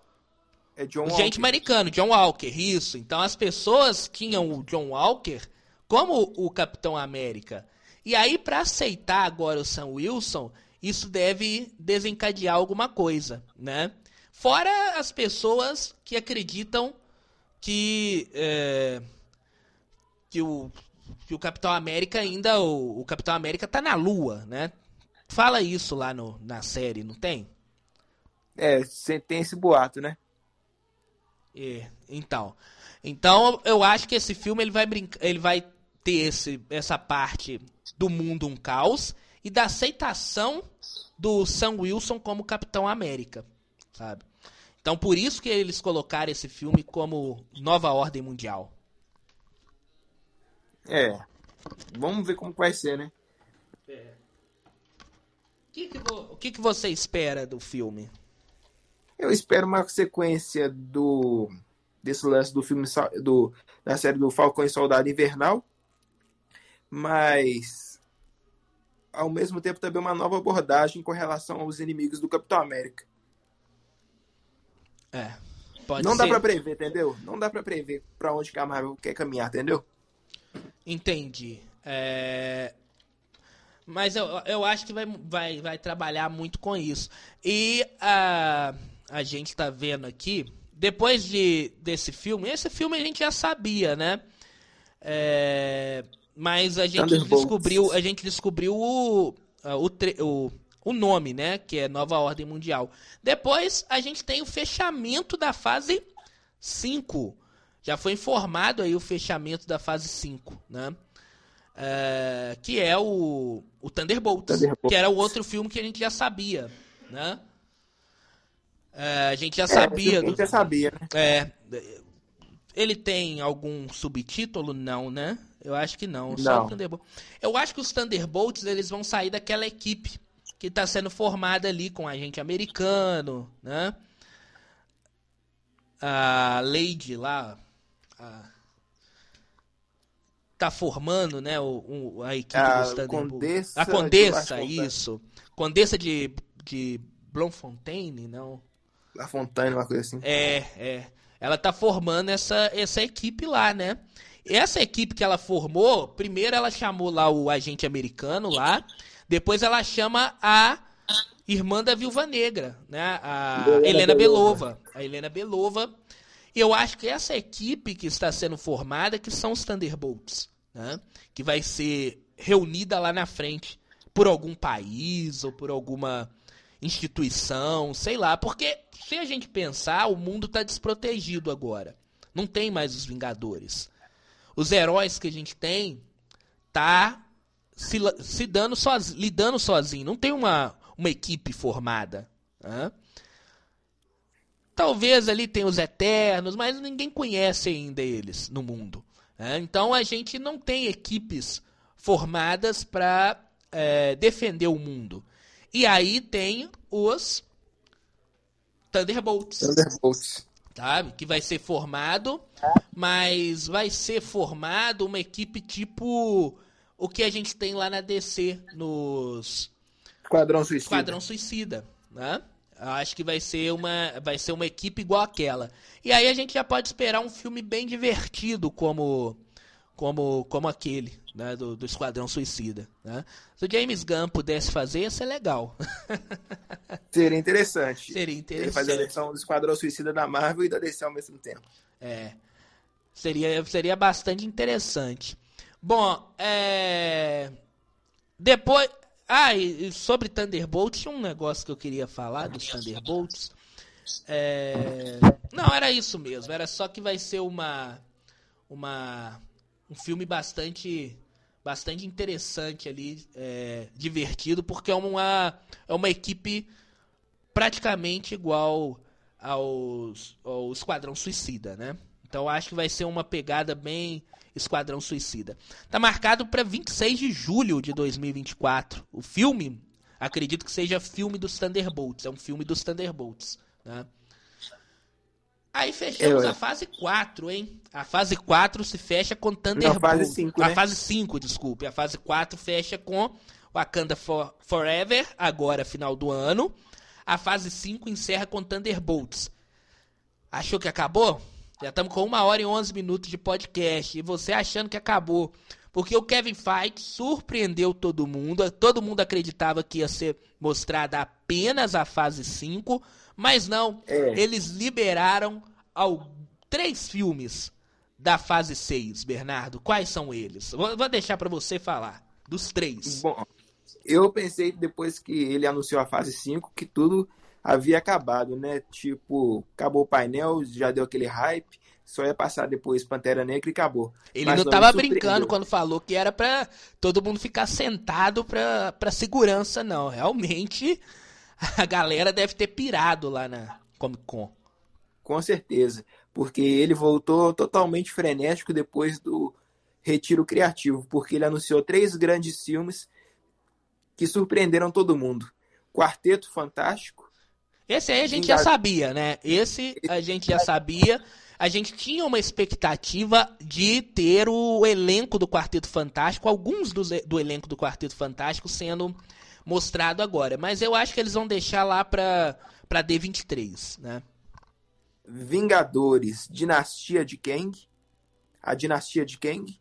É John o agente americano, John Walker, isso. Então as pessoas tinham o John Walker como o Capitão América. E aí, para aceitar agora o Sam Wilson, isso deve desencadear alguma coisa, né? Fora as pessoas que acreditam que, é, que, o, que o Capitão América ainda. O, o, Capitão América tá na Lua, né? Fala isso lá no, na série, não tem? É, tem esse boato, né? É, então. Então eu acho que esse filme ele vai brincar. Ele vai ter esse, essa parte do mundo um caos e da aceitação do Sam Wilson como Capitão América, sabe? Então por isso que eles colocaram esse filme como Nova Ordem Mundial. É. Vamos ver como vai ser, né? É. O que, que, o que, que você espera do filme? Eu espero uma sequência do desse lance do filme do, da série do Falcão e Soldado Invernal mas ao mesmo tempo também uma nova abordagem com relação aos inimigos do Capitão América. É. Pode não ser. dá para prever, entendeu? Não dá para prever para onde que a Marvel quer caminhar, entendeu? Entendi. É... Mas eu, eu acho que vai, vai, vai trabalhar muito com isso. E a, a gente tá vendo aqui, depois de, desse filme, esse filme a gente já sabia, né? É, mas a gente descobriu, a gente descobriu o, o, o, o nome, né? Que é Nova Ordem Mundial. Depois a gente tem o fechamento da fase 5. Já foi informado aí o fechamento da fase 5, né? É, que é o, o Thunderbolts, Thunderbolts, que era o outro filme que a gente já sabia, né? É, a gente já é, sabia. A gente já sabia, né? É, ele tem algum subtítulo? Não, né? Eu acho que não. Só o Thunderbolt. Eu acho que os Thunderbolts eles vão sair daquela equipe que está sendo formada ali com agente americano, né? A Lady lá, a... tá formando, né, o, o a equipe a dos Thunderbolts. Condessa a Condessa, isso. Condessa de, de Blomfontein, não? La Fontaine, uma coisa assim. É, é. Ela tá formando essa, essa equipe lá, né? Essa equipe que ela formou, primeiro ela chamou lá o agente americano lá, depois ela chama a irmã da Viúva Negra, né? A Helena, Helena Belova. Belova. A Helena Belova. E eu acho que essa equipe que está sendo formada, que são os Thunderbolts, né? Que vai ser reunida lá na frente por algum país ou por alguma instituição, sei lá. Porque se a gente pensar, o mundo está desprotegido agora. Não tem mais os Vingadores os heróis que a gente tem tá se, se dando sozinho, lidando sozinho. Não tem uma, uma equipe formada. Né? talvez ali tem os Eternos, mas ninguém conhece ainda eles no mundo. Né? Então a gente não tem equipes formadas para é, defender o mundo. E aí tem os Thunderbolts. Thunderbolts. Sabe? Que vai ser formado, mas vai ser formado uma equipe tipo o que a gente tem lá na DC nos Esquadrão Suicida. Esquadrão Suicida, né? Acho que vai ser uma vai ser uma equipe igual aquela. E aí a gente já pode esperar um filme bem divertido como como como aquele, né, do, do Esquadrão Suicida, né? Se o James Gunn pudesse fazer, ia ser legal. Seria interessante. Seria interessante. Ele fazer a versão do Esquadrão Suicida da Marvel e da DC ao mesmo tempo. É. Seria, seria bastante interessante. Bom, é... Depois... Ah, e sobre Thunderbolts, tinha um negócio que eu queria falar dos Thunderbolts. É... Não, era isso mesmo. Era só que vai ser uma... Uma... Um filme bastante... Bastante interessante ali, é, divertido, porque é uma, é uma equipe praticamente igual aos, ao Esquadrão Suicida, né? Então acho que vai ser uma pegada bem Esquadrão Suicida. Tá marcado para 26 de julho de 2024. O filme, acredito que seja filme dos Thunderbolts. É um filme dos Thunderbolts, né? Aí fechamos Eu, é. a fase 4, hein? A fase 4 se fecha com Thunderbolts. fase 5, A né? fase 5, desculpe. A fase 4 fecha com Wakanda For- Forever, agora final do ano. A fase 5 encerra com Thunderbolts. Achou que acabou? Já estamos com uma hora e 11 minutos de podcast. E você achando que acabou. Porque o Kevin Feige surpreendeu todo mundo. Todo mundo acreditava que ia ser mostrada apenas a fase 5. Mas não. É. Eles liberaram ao... três filmes da fase 6, Bernardo. Quais são eles? Vou, vou deixar para você falar. Dos três. Bom, eu pensei depois que ele anunciou a fase 5 que tudo havia acabado, né? Tipo, acabou o painel, já deu aquele hype, só ia passar depois Pantera Negra e acabou. Ele Mas não tava brincando quando falou que era pra todo mundo ficar sentado pra, pra segurança, não. Realmente, a galera deve ter pirado lá na Comic Con. Com certeza, porque ele voltou totalmente frenético depois do retiro criativo, porque ele anunciou três grandes filmes que surpreenderam todo mundo. Quarteto Fantástico, Esse aí a gente já sabia, né? Esse a gente já sabia. A gente tinha uma expectativa de ter o elenco do Quarteto Fantástico, alguns dos, do elenco do Quarteto Fantástico sendo mostrado agora. Mas eu acho que eles vão deixar lá pra, pra D23, né? Vingadores, Dinastia de Kang, a Dinastia de Kang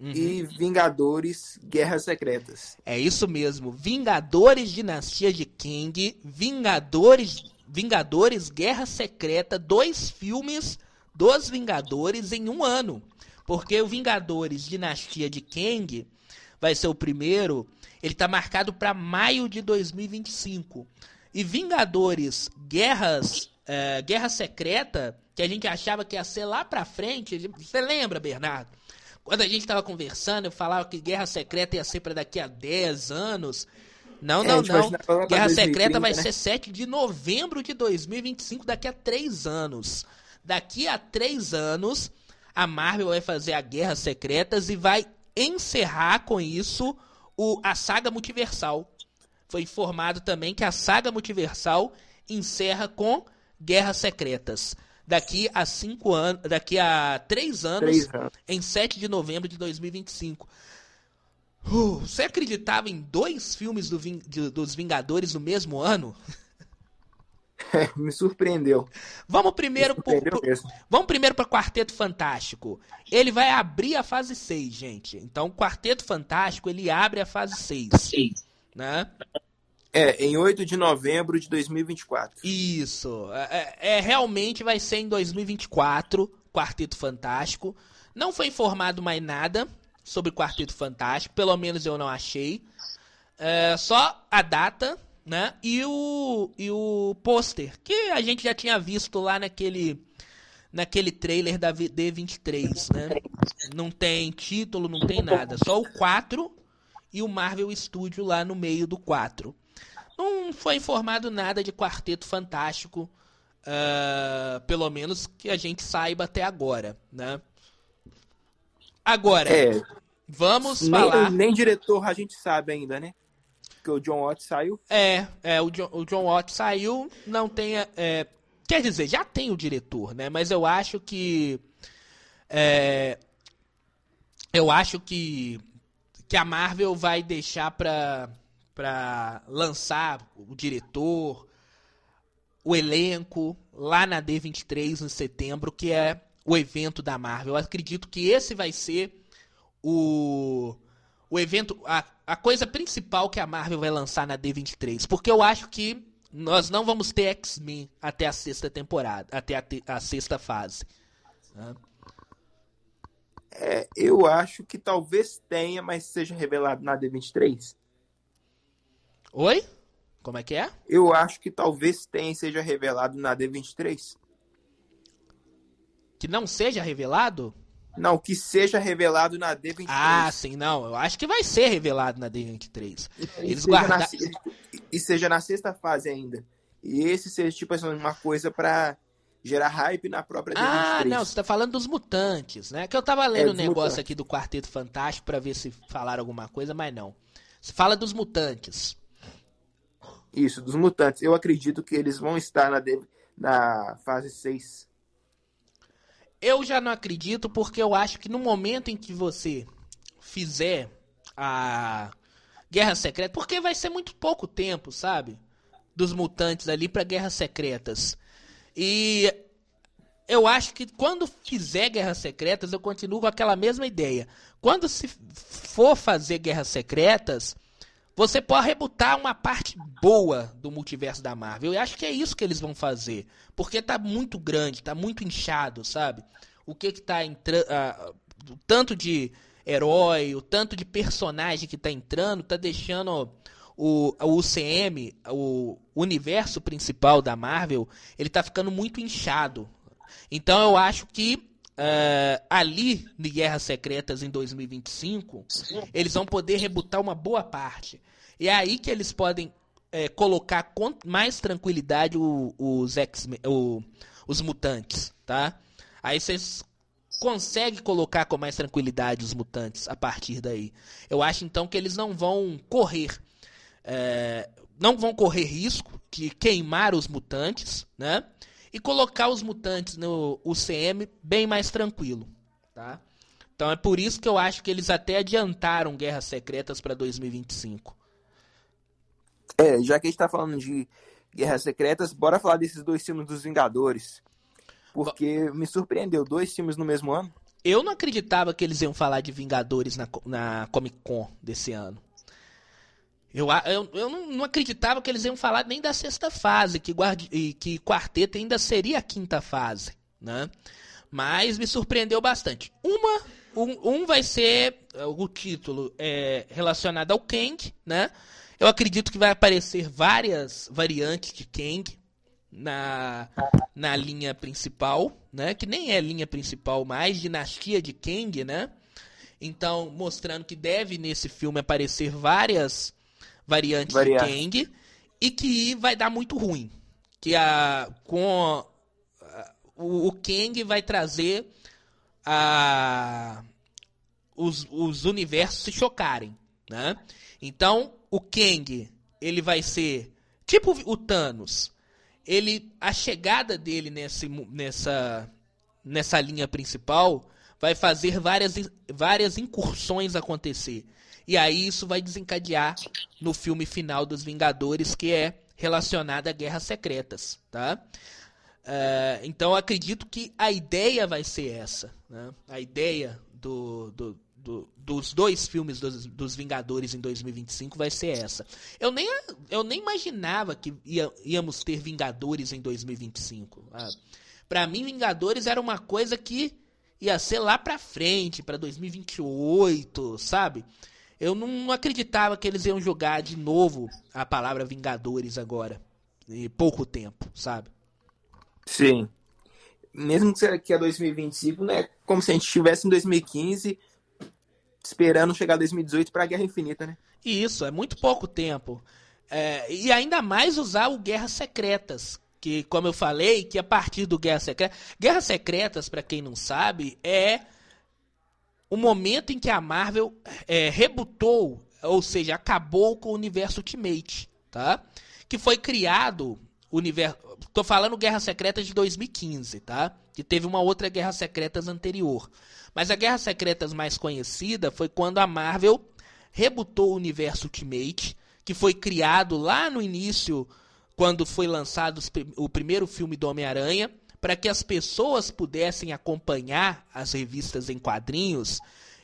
Uhum. e Vingadores, Guerras Secretas. É isso mesmo. Vingadores Dinastia de King, Vingadores, Vingadores Guerra Secreta, dois filmes dos Vingadores em um ano. Porque o Vingadores Dinastia de Kang vai ser o primeiro, ele tá marcado para maio de 2025. E Vingadores Guerras eh, Guerra Secreta, que a gente achava que ia ser lá pra frente, você lembra, Bernardo? Quando a gente tava conversando, eu falava que Guerra Secreta ia ser pra daqui a 10 anos. Não, É, não, não. Guerra 2030, Secreta vai né? ser 7 de novembro de 2025, daqui a 3 anos. Daqui a 3 anos, a Marvel vai fazer a Guerra Secretas e vai encerrar com isso o, a saga multiversal. Foi informado também que a saga multiversal encerra com Guerras Secretas. Daqui a cinco anos, daqui a três anos, Três anos. em 7 de novembro de 2025. Uh, você acreditava em dois filmes do Ving- de- dos Vingadores no mesmo ano? Me surpreendeu. Vamos primeiro pro, surpreendeu pro- mesmo. vamos primeiro para Quarteto Fantástico. Ele vai abrir a fase 6, gente. Então, o Quarteto Fantástico, ele abre a fase 6, né? É, em 8 de novembro de 2024. Isso. É, é- é, realmente vai ser em 2024, Quarteto Fantástico. Não foi informado mais nada sobre Quarteto Fantástico, pelo menos eu não achei. É, só a data, né? E o, e o pôster, que a gente já tinha visto lá naquele, naquele trailer da V- D23, né? Não tem título, não tem nada. Só o 4 e o Marvel Studio lá no meio do 4. não foi informado nada de Quarteto Fantástico, uh, pelo menos que a gente saiba até agora, né? Agora, É, vamos nem, falar. nem diretor a gente sabe ainda, né? Porque o John Watts saiu. É, é o, John, o John Watt saiu, não tem. É, quer dizer, já tem o diretor, né? Mas eu acho que. é, eu acho que. Que a Marvel vai deixar pra, pra lançar o diretor, o elenco, lá na D23 em setembro, que é o evento da Marvel. Eu acredito que esse vai ser o, o evento, a, a coisa principal que a Marvel vai lançar na D23. Porque eu acho que nós não vamos ter X-Men até a sexta temporada, até a, te- a sexta fase. né? É, eu acho que talvez tenha, mas seja revelado na D23. Oi? Como é que é? Eu acho que talvez tenha e seja revelado na D23. Que não seja revelado? Não, que seja revelado na D23. Ah, sim, não. Eu acho que vai ser revelado na D23. E Eles guardaram. E seja na sexta fase ainda. E esse seja, tipo assim, uma coisa pra gerar hype na própria D23. Ah, não, você tá falando dos mutantes, né? Que eu tava lendo É, um negócio mutantes. aqui do Quarteto Fantástico pra ver se falaram alguma coisa, mas não. Você fala dos mutantes. Isso, dos mutantes. Eu acredito que eles vão estar na, D- na fase 6. Eu já não acredito porque eu acho que no momento em que você fizer a Guerra Secreta, porque vai ser muito pouco tempo, sabe? Dos mutantes ali pra Guerras Secretas. E eu acho que quando fizer Guerras Secretas, eu continuo com aquela mesma ideia. Quando se for fazer Guerras Secretas, você pode rebutar uma parte boa do multiverso da Marvel. Eu acho que é isso que eles vão fazer. Porque tá muito grande, tá muito inchado, sabe? O que que tá entrando. o tanto de herói, o tanto de personagem que tá entrando, tá deixando o, o UCM, o universo principal da Marvel, ele tá ficando muito inchado. Então eu acho que eh, ali de Guerras Secretas em 2025, eles vão poder rebutar uma boa parte. E é aí que eles podem eh, colocar com mais tranquilidade o- os X os mutantes, tá? Aí vocês conseguem colocar com mais tranquilidade os mutantes a partir daí. Eu acho então que eles não vão correr é, não vão correr risco de queimar os mutantes, né? E colocar os mutantes no UCM bem mais tranquilo, tá? Então é por isso que eu acho que eles até adiantaram Guerras Secretas para 2025. É, já que a gente tá falando de Guerras Secretas, bora falar desses dois filmes dos Vingadores. Porque me surpreendeu, dois filmes no mesmo ano. Eu não acreditava que eles iam falar de Vingadores na, na Comic Con desse ano. Eu, eu, eu não, não acreditava que eles iam falar nem da sexta fase, que, guardi, que quarteto ainda seria a quinta fase, né? Mas me surpreendeu bastante. Uma, um, um vai ser eh, o título é, relacionado ao Kang, né? Eu acredito que vai aparecer várias variantes de Kang na, na linha principal, né? Que nem é linha principal mais, dinastia de Kang, né? Então, mostrando que deve nesse filme aparecer várias variantes Variantes. de Kang e que vai dar muito ruim. Que a com a- o, o Kang vai trazer a os, os universos se chocarem, né? Então, o Kang, ele vai ser tipo o Thanos. Ele a chegada dele nesse, nessa nessa linha principal vai fazer várias, várias incursões acontecer. E aí isso vai desencadear no filme final dos Vingadores, que é relacionado a Guerras Secretas, tá? É, então acredito que a ideia vai ser essa, né? A ideia do, do- do- dos dois filmes dos, dos Vingadores em 2025 vai ser essa. Eu nem, eu nem imaginava que ia- íamos ter Vingadores em 2025. Ah, Pra mim, Vingadores era uma coisa que ia ser lá pra frente, pra 2028, sabe? Eu não acreditava que eles iam jogar de novo a palavra Vingadores agora, em pouco tempo, sabe? Sim. Mesmo que seja que é 2025, né? Como se a gente estivesse em 2015, esperando chegar 2018 pra Guerra Infinita, né? Isso, é muito pouco tempo. É, e ainda mais usar o Guerras Secretas, que, como eu falei, que a partir do Guerra Secreta. Guerras Secretas, para quem não sabe, é o momento em que a Marvel é, rebutou, ou seja, acabou com o universo Ultimate, tá? Que foi criado universo. Tô falando Guerra Secretas de 2015, tá? Que teve uma outra Guerra Secretas anterior. Mas a Guerra Secretas mais conhecida foi quando a Marvel rebutou o universo Ultimate, que foi criado lá no início quando foi lançado o primeiro filme do Homem-Aranha, para que as pessoas pudessem acompanhar as revistas em quadrinhos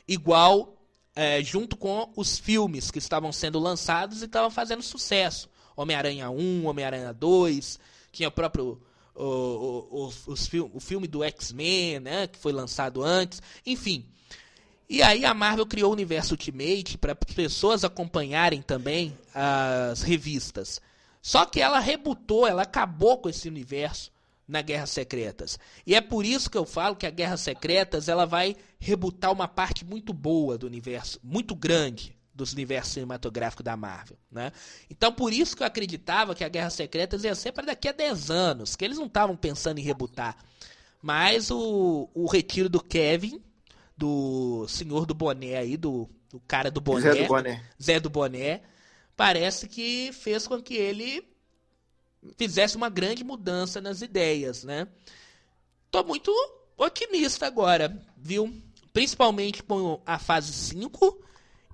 igual é, junto com os filmes que estavam sendo lançados e estavam fazendo sucesso. Homem-Aranha 1, Homem-Aranha 2, tinha o próprio o, o, o, os, o filme do X-Men, né, que foi lançado antes, enfim. E aí a Marvel criou o universo Ultimate para pessoas acompanharem também as revistas. Só que ela rebutou, ela acabou com esse universo na Guerras Secretas. E é por isso que eu falo que a Guerras Secretas ela vai rebutar uma parte muito boa do universo, muito grande dos universos cinematográficos da Marvel, né? Então por isso que eu acreditava que a Guerras Secretas ia ser para daqui a 10 anos, que eles não estavam pensando em rebutar. Mas o, o retiro do Kevin, do senhor do boné aí, do, do cara do boné, Zé do Boné, Zé do boné parece que fez com que ele fizesse uma grande mudança nas ideias, né? Tô muito otimista agora, viu? Principalmente com a fase 5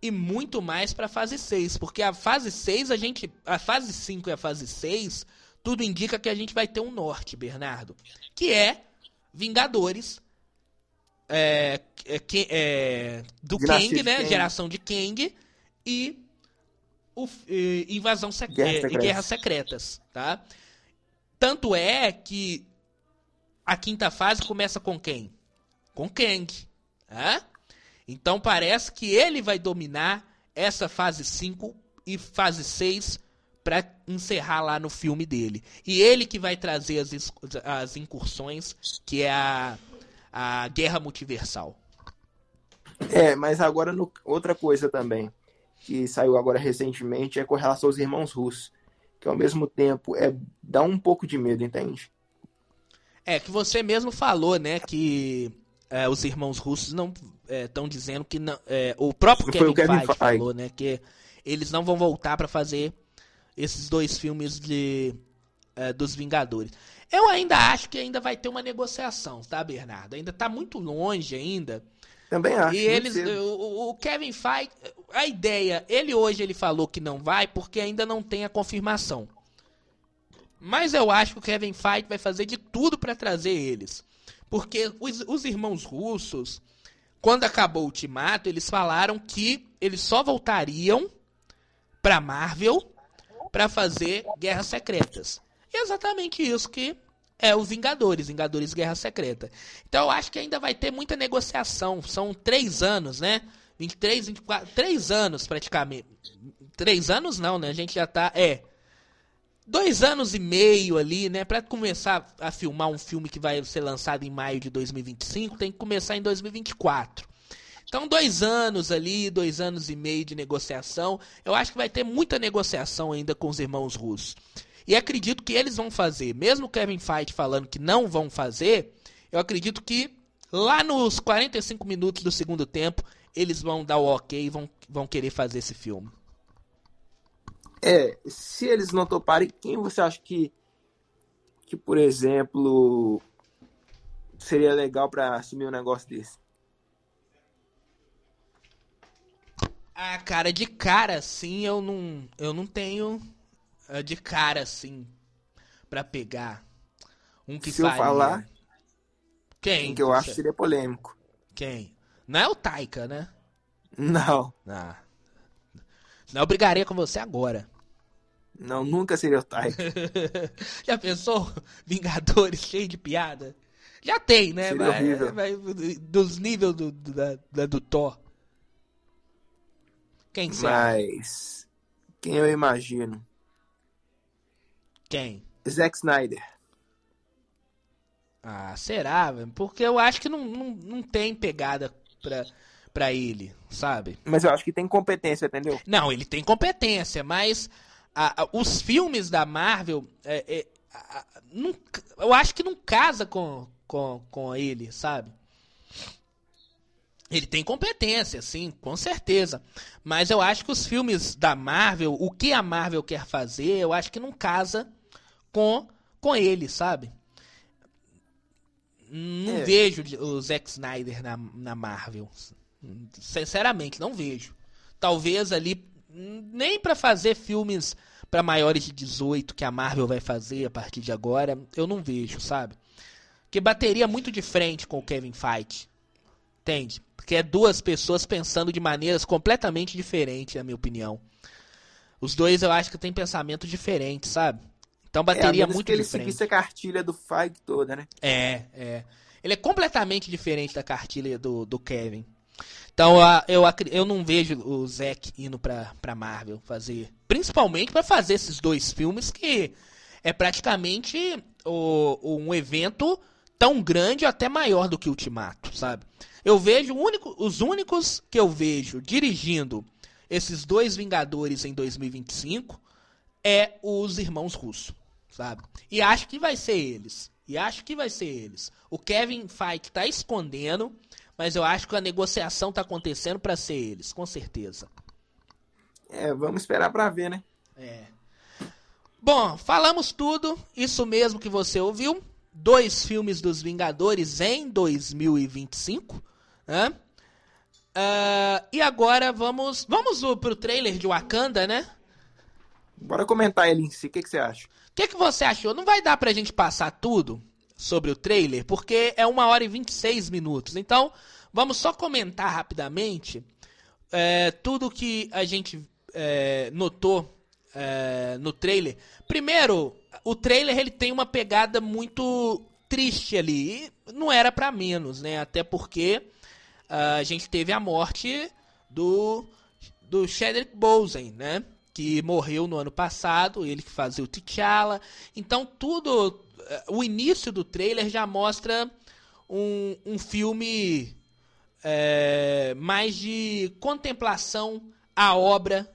e muito mais para a fase 6, porque a fase 6 a gente, a fase 5 e a fase 6, tudo indica que a gente vai ter um norte, Bernardo, que é Vingadores é, é, é, do Kang, né? Kang. Geração de Kang e o, e, invasão sec Guerra e guerras secretas, tá? Tanto é que a quinta fase começa com quem? Com Kang, tá? Então parece que ele vai dominar essa fase 5 e fase 6 para encerrar lá no filme dele. E ele que vai trazer as, as incursões, que é a, a guerra multiversal. É, mas agora no, outra coisa também que saiu agora recentemente é com relação aos irmãos russos, que ao mesmo tempo é dá um pouco de medo, entende? É que você mesmo falou, né, que é, os irmãos russos não estão é, dizendo que não, é, o próprio Kevin, o Kevin Feige falou, né, que eles não vão voltar para fazer esses dois filmes de é, dos Vingadores. Eu ainda acho que ainda vai ter uma negociação, tá, Bernardo? Ainda tá muito longe ainda também acho. E eles, o, o, Kevin Feige, a ideia, ele hoje ele falou que não vai porque ainda não tem a confirmação. Mas eu acho que o Kevin Feige vai fazer de tudo para trazer eles. Porque os, os irmãos russos, quando acabou o ultimato, eles falaram que eles só voltariam para Marvel para fazer Guerras Secretas. E é exatamente isso que é os Vingadores, Vingadores Guerra Secreta. Então eu acho que ainda vai ter muita negociação. São três anos, né? 23, 24, três anos praticamente. Três anos não, né? A gente já tá. É. Dois anos e meio ali, né? Pra começar a filmar um filme que vai ser lançado em maio de 2025, tem que começar em 2024. Então, dois anos ali, dois anos e meio de negociação. Eu acho que vai ter muita negociação ainda com os irmãos russos. E acredito que eles vão fazer, mesmo o Kevin Feige falando que não vão fazer, eu acredito que lá nos 45 minutos do segundo tempo eles vão dar o ok e vão, vão querer fazer esse filme. É, se eles não toparem, quem você acha que, que por exemplo, seria legal para assumir um negócio desse? Ah, cara, de cara, sim, eu não, eu não tenho de cara, assim, para pegar. Um que Se faria. eu falar. Quem? Que eu acho que seria polêmico. Quem? Não é o Taika, né? Não. Ah. Não, eu brigaria com você agora. Não, nunca seria o Taika. Já pensou? Vingadores cheio de piada? Já tem, né? Seria mas, horrível. Mas, dos níveis do, do, da, do Thor. Quem será? Mas. Quem eu imagino? Quem? Zack Snyder. Ah, será? Porque eu acho que não, não, não tem pegada pra, pra ele, sabe? Mas eu acho que tem competência, entendeu? Não, ele tem competência, mas a, a, os filmes da Marvel, é, é, a, não, eu acho que não casa com, com, com ele, sabe? Ele tem competência, sim, com certeza. Mas eu acho que os filmes da Marvel, o que a Marvel quer fazer, eu acho que não casa com, com ele, sabe? Não é. vejo o Zack Snyder na, na Marvel. Sinceramente, não vejo. Talvez ali nem para fazer filmes para maiores de 18 que a Marvel vai fazer a partir de agora, eu não vejo, sabe? Que bateria muito de frente com o Kevin Feige. Entende? Porque é duas pessoas pensando de maneiras completamente diferentes, na minha opinião. Os dois eu acho que têm pensamento diferente, sabe? Então bateria é, muito que ele diferente. seguisse a cartilha do Feige toda, né? É, é. Ele é completamente diferente da cartilha do, do Kevin. Então eu, eu não vejo o Zack indo pra, pra Marvel fazer. Principalmente para fazer esses dois filmes que é praticamente o, um evento tão grande até maior do que Ultimato, sabe? Eu vejo único, os únicos que eu vejo dirigindo esses dois Vingadores em 2025 é os irmãos Russo, sabe? E acho que vai ser eles. E acho que vai ser eles. O Kevin Feige tá escondendo mas eu acho que a negociação está acontecendo para ser eles, com certeza. É, vamos esperar para ver, né? É. Bom, falamos tudo, isso mesmo que você ouviu. Dois filmes dos Vingadores em 2025, né? Uh, e agora vamos vamos pro trailer de Wakanda, né? Bora comentar ele em si, o que, que você acha? O que, que você achou? Não vai dar pra gente passar tudo, sobre o trailer, porque é uma hora e 26 minutos. Então, vamos só comentar rapidamente é, tudo que a gente é, notou é, no trailer. Primeiro, o trailer ele tem uma pegada muito triste ali. E não era para menos, né? Até porque a gente teve a morte do, do Chadwick Boseman, né? Que morreu no ano passado, ele que fazia o T'Challa. Então tudo o início do trailer já mostra um, um filme é, mais de contemplação à obra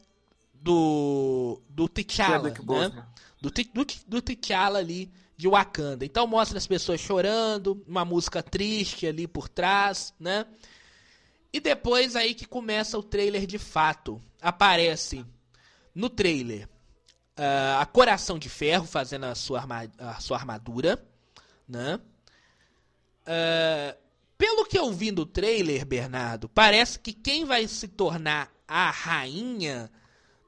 do, do T'Challa, né? do, do, do T'Challa ali de Wakanda. Então mostra as pessoas chorando, uma música triste ali por trás, né? E depois aí que começa o trailer de fato. Aparece no trailer uh, a Coração de Ferro fazendo a sua, arma, a sua armadura, né? Uh, pelo que eu vi no trailer, Bernardo, parece que quem vai se tornar a rainha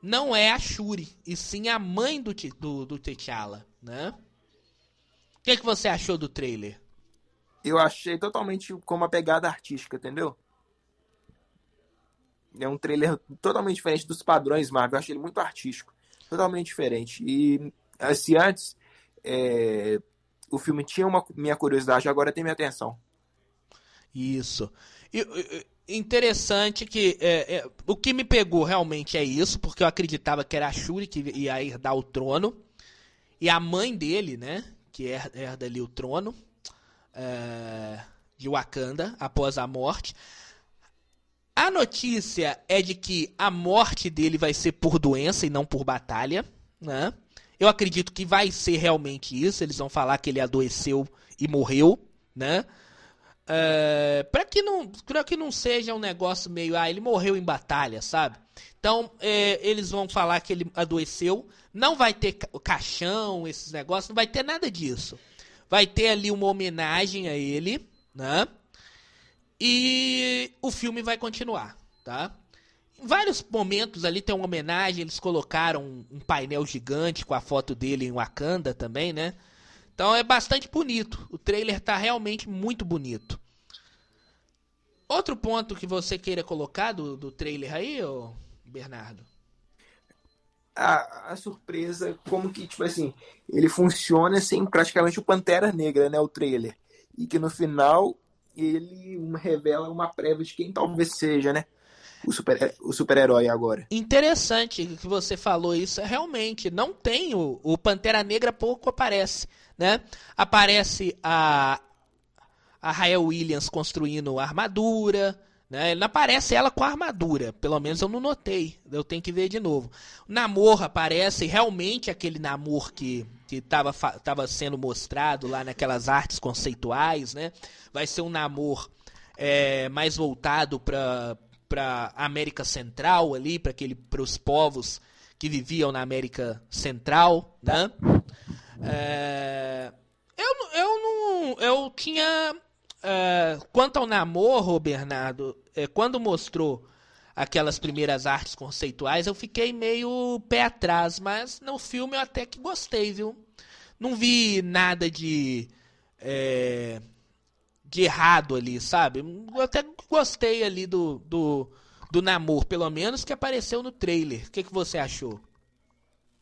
não é a Shuri, e sim a mãe do, do, do T'Challa, né? O que, que você achou do trailer? Eu achei totalmente com uma pegada artística, entendeu? É um trailer totalmente diferente dos padrões Marvel. Eu achei ele muito artístico totalmente diferente. E se antes é, o filme tinha uma minha curiosidade, agora tem minha atenção. Isso. E, interessante que é, é, o que me pegou realmente é isso, porque eu acreditava que era a Shuri que ia herdar o trono. E a mãe dele, né? Que herda ali o trono é, de Wakanda após a morte. A notícia é de que a morte dele vai ser por doença e não por batalha, né? Eu acredito que vai ser realmente isso. Eles vão falar que ele adoeceu e morreu, né? É, para que não, para que não seja um negócio meio, ah, ele morreu em batalha, sabe? Então é, eles vão falar que ele adoeceu. Não vai ter caixão, esses negócios, não vai ter nada disso. Vai ter ali uma homenagem a ele, né? E o filme vai continuar, tá? Em vários momentos ali tem uma homenagem, eles colocaram um painel gigante com a foto dele em Wakanda também, né? Então é bastante bonito. O trailer tá realmente muito bonito. Outro ponto que você queira colocar do, do trailer aí, ô Bernardo? A, a, surpresa, como que, tipo assim, ele funciona sem praticamente o Pantera Negra, né? O trailer. E que no final ele revela uma prévia de quem talvez seja, né? O super o super-herói agora. Interessante que você falou isso. Realmente, não tem o, o Pantera Negra pouco aparece, né? Aparece a a Rael Williams construindo armadura, Né? Não aparece ela com a armadura, pelo menos eu não notei. Eu tenho que ver de novo. O Namor aparece realmente aquele Namor que que estava tava sendo mostrado lá naquelas artes conceituais, né? Vai ser um Namor é, mais voltado para para América Central ali, para aquele para os povos que viviam na América Central, né? É, eu, eu não eu tinha é, quanto ao namoro, Bernardo, é, quando mostrou aquelas primeiras artes conceituais, eu fiquei meio pé atrás, mas no filme eu até que gostei, viu? Não vi nada de é, de errado ali, sabe? Eu até gostei ali do, do, do namoro, pelo menos que apareceu no trailer. O que, que você achou?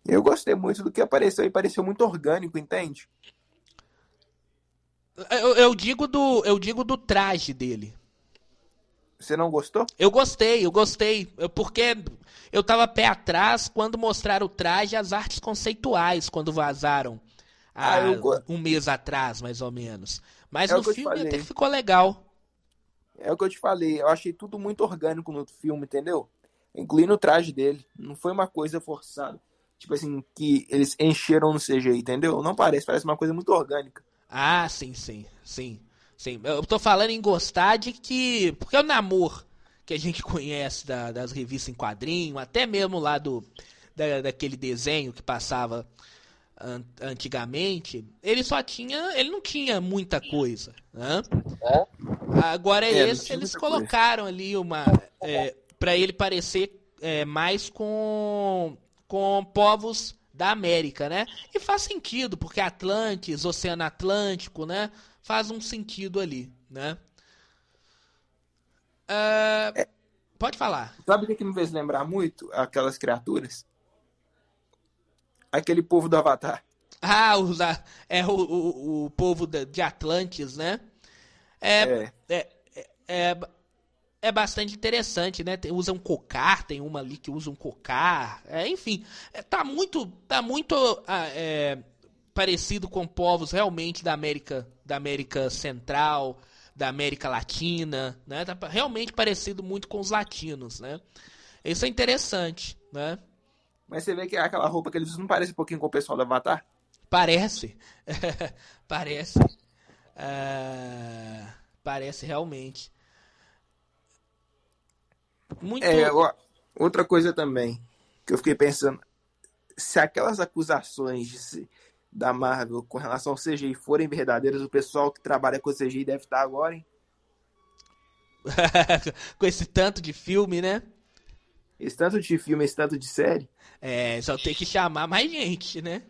Eu gostei muito do que apareceu e pareceu muito orgânico, entende? Eu, eu, digo do eu digo do traje dele. Você não gostou? Eu gostei, eu gostei. porque eu tava pé atrás quando mostraram o traje as artes conceituais, quando vazaram. Há ah, um mês atrás, mais ou menos. Mas é no filme até que ficou legal. É o que eu te falei. Eu achei tudo muito orgânico no filme, entendeu? Incluindo o traje dele. Não foi uma coisa forçada. Tipo assim, que eles encheram no CGI, entendeu? Não parece, parece uma coisa muito orgânica. Ah, sim, sim, sim. Sim, eu tô falando em gostar de que. Porque é o namoro que a gente conhece da, das revistas em quadrinho, até mesmo lá do. Da, daquele desenho que passava an, antigamente, ele só tinha. Ele não tinha muita coisa. Né? É? Agora é, esse, eles colocaram coisa. ali uma. É, para ele parecer é, mais com. com povos da América, né? E faz sentido, porque Atlantis, Oceano Atlântico, né? Faz um sentido ali, né? Uh, é. Pode falar. Sabe o que, me fez lembrar muito? Aquelas criaturas? Aquele povo do Avatar. Ah, os, é o, o, o povo de Atlantis, né? É, é. é, é, é é bastante interessante, né? Tem, usa um cocar, tem uma ali que usa um cocar, é, enfim, tá muito, tá muito ah, é, parecido com povos realmente da América, da América Central, da América Latina, né? Tá realmente parecido muito com os latinos, né? Isso é interessante, né? Mas você vê que aquela roupa que eles usam não parece um pouquinho com o pessoal do Avatar? Parece, parece, uh, parece realmente. Muito. É, outra coisa também que eu fiquei pensando, se aquelas acusações de, da Marvel com relação ao CGI forem verdadeiras, o pessoal que trabalha com CGI deve estar agora, hein? com esse tanto de filme, né? Esse tanto de filme, esse tanto de série. É, só tem que chamar mais gente, né?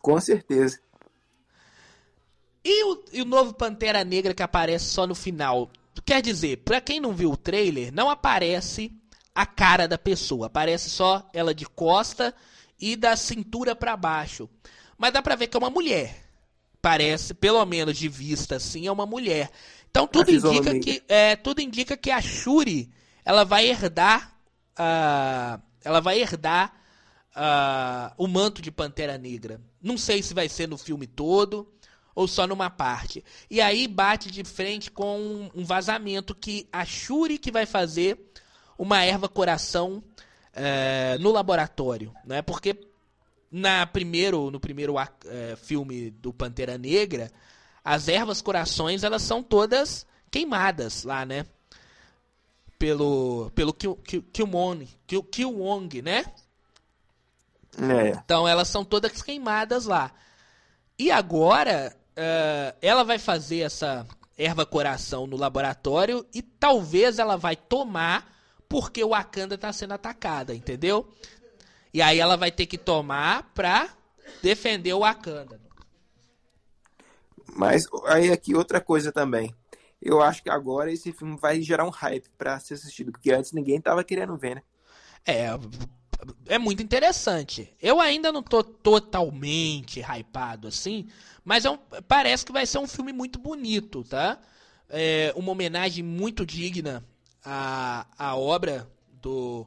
Com certeza. E o, e o novo Pantera Negra que aparece só no final? Quer dizer, para quem não viu o trailer, não aparece a cara da pessoa, aparece só ela de costa e da cintura para baixo. Mas dá pra ver que é uma mulher. Parece, pelo menos de vista assim, é uma mulher. Então tudo indica que é, tudo indica que a Shuri, ela vai herdar uh, ela vai herdar uh, o manto de Pantera Negra. Não sei se vai ser no filme todo, ou só numa parte. E aí bate de frente com um vazamento que a Shuri que vai fazer uma erva coração é, no laboratório, né? Porque na primeiro, no primeiro é, filme do Pantera Negra, as ervas corações elas são todas queimadas lá, né? Pelo pelo Killmonger, Killmonger, né? É. Então elas são todas queimadas lá. E agora uh, ela vai fazer essa erva coração no laboratório e talvez ela vai tomar porque o Wakanda está sendo atacada, entendeu? E aí ela vai ter que tomar pra defender o Wakanda. Mas aí aqui outra coisa também. Eu acho que agora esse filme vai gerar um hype para ser assistido, porque antes ninguém tava querendo ver, né? É, é muito interessante. Eu ainda não tô totalmente hypado assim, mas é um, parece que vai ser um filme muito bonito, tá? É uma homenagem muito digna à, à obra do,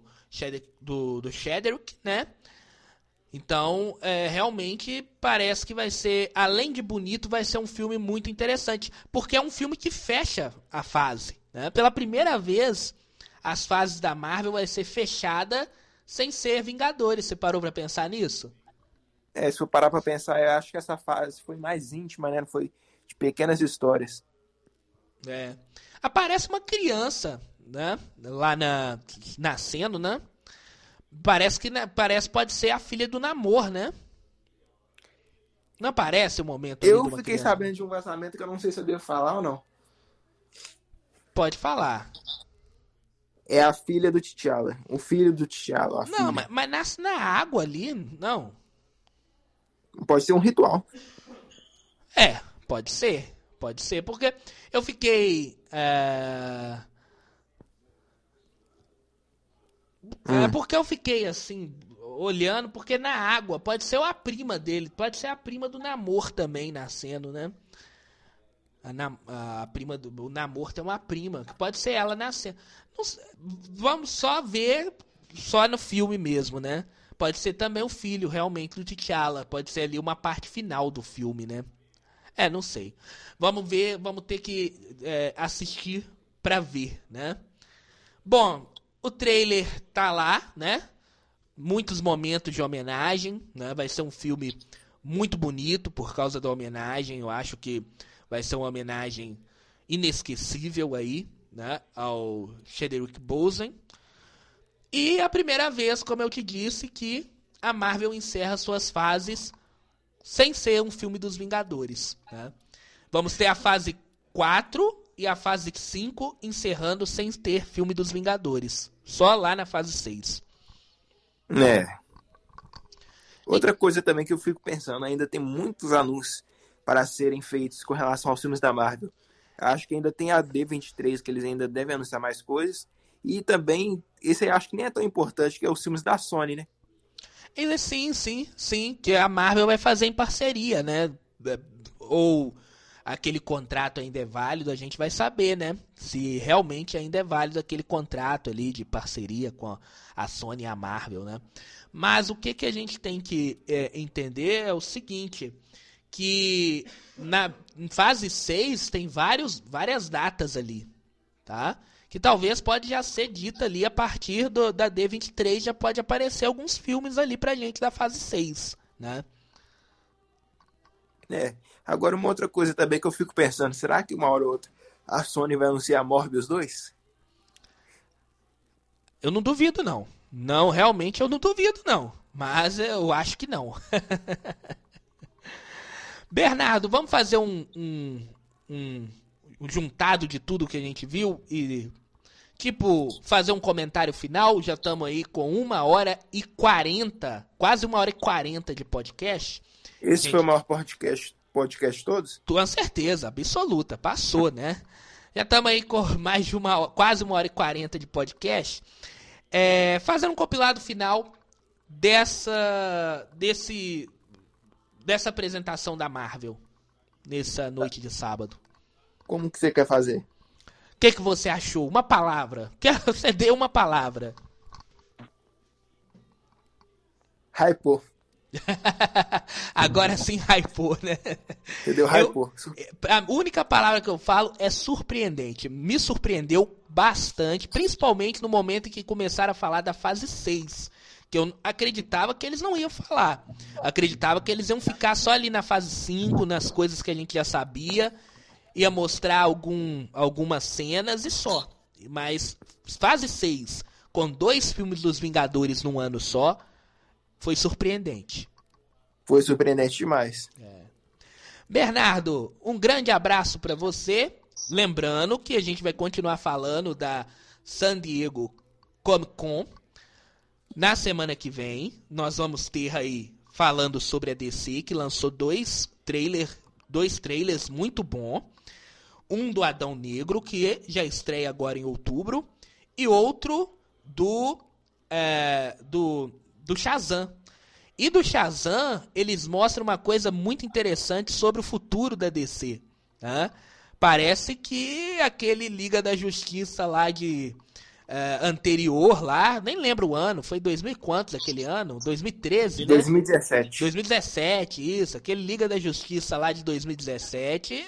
do, do Shedrick, né? Então, é, realmente parece que vai ser, além de bonito, vai ser um filme muito interessante. Porque é um filme que fecha a fase, Né? Pela primeira vez, as fases da Marvel vai ser fechada sem ser Vingadores. Você parou para pensar nisso? É, se eu parar pra pensar, eu acho que essa fase foi mais íntima, né? Foi de pequenas histórias. É. Aparece uma criança, né? Lá na, nascendo, né? Parece que né, parece pode ser a filha do namor, né? Não aparece o momento. Eu fiquei criança. sabendo de um vazamento que eu não sei se eu devo falar ou não. Pode falar. É a filha do T'Challa. O filho do T'Challa. Não, mas, mas, nasce na água ali, não. Pode ser um ritual. É, pode ser. Pode ser, porque eu fiquei. É... Hum. É porque eu fiquei assim, olhando, porque na água pode ser a prima dele, pode ser a prima do namor também nascendo, né? A, na, a prima do o namor tem uma prima, que pode ser ela nascendo. Vamos só ver só no filme mesmo, né? Pode ser também o filho realmente do T'Challa, pode ser ali uma parte final do filme, né? É, não sei. Vamos ver, vamos ter que é, assistir para ver, né? Bom, o trailer tá lá, né? Muitos momentos de homenagem, né? Vai ser um filme muito bonito por causa da homenagem. Eu acho que vai ser uma homenagem inesquecível aí, né? Ao Chadwick Boseman. E a primeira vez, como eu te disse, que a Marvel encerra suas fases sem ser um filme dos Vingadores. Né? Vamos ter a fase 4 e a fase 5 encerrando sem ter filme dos Vingadores. Só lá na fase 6. É. Outra e... coisa também que eu fico pensando, ainda tem muitos anúncios para serem feitos com relação aos filmes da Marvel. Acho que ainda tem a D23, que eles ainda devem anunciar mais coisas. E também, esse aí acho que nem é tão importante, que é os filmes da Sony, né? Ele, sim, sim, sim. Que a Marvel vai fazer em parceria, né? É, ou aquele contrato ainda é válido, a gente vai saber, né? Se realmente ainda é válido aquele contrato ali de parceria com a Sony e a Marvel, né? Mas o que, que a gente tem que é, entender é o seguinte, que na fase 6 tem vários, várias datas ali, tá? que talvez pode já ser dita ali a partir do, da D23, já pode aparecer alguns filmes ali pra gente da fase 6, né? É. Agora uma outra coisa também que eu fico pensando, será que uma hora ou outra a Sony vai anunciar Morbius 2? Eu não duvido não. Não, realmente eu não duvido não, mas eu acho que não. Bernardo, vamos fazer um, um, um juntado de tudo que a gente viu e tipo fazer um comentário final. Já estamos aí com uma hora e quarenta, quase uma hora e quarenta de podcast. Esse gente, foi o maior podcast, podcast todos? Com certeza, absoluta, passou, né? Já estamos aí com mais de uma quase uma hora e quarenta de podcast. É, fazendo um compilado final dessa desse dessa apresentação da Marvel nessa noite de sábado. Como que você quer fazer? O que, que você achou? Uma palavra. Quer você deu uma palavra. Hypou. Agora sim hypou, né? Entendeu? Hypou. A única palavra que eu falo é surpreendente. Me surpreendeu bastante, principalmente no momento em que começaram a falar da fase 6. Que eu acreditava que eles não iam falar. Acreditava que eles iam ficar só ali na fase 5, nas coisas que a gente já sabia ia mostrar algum, algumas cenas e só. Mas fase 6, com dois filmes dos Vingadores num ano só, foi surpreendente. Foi surpreendente demais. É. Bernardo, um grande abraço para você. Lembrando que a gente vai continuar falando da San Diego Comic Con. Na semana que vem, nós vamos ter aí falando sobre a DC, que lançou dois, trailer, dois trailers muito bons um do Adão Negro, que já estreia agora em outubro, e outro do, é, do, do Shazam. E do Shazam, eles mostram uma coisa muito interessante sobre o futuro da DC. Né? Parece que aquele Liga da Justiça lá de é, anterior lá, nem lembro o ano, foi 2000 e quantos aquele ano? 2013, né? 2017. 2017, isso. Aquele Liga da Justiça lá de 2017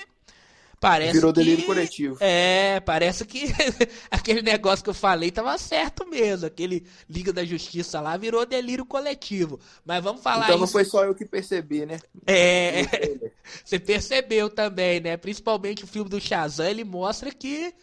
Parece Virou que... delírio coletivo. É, parece que aquele negócio que eu falei tava certo mesmo. Aquele Liga da Justiça lá virou delírio coletivo. Mas vamos falar Então não isso. foi só eu que percebi, né? É, você percebeu também, né? Principalmente o filme do Shazam, ele mostra que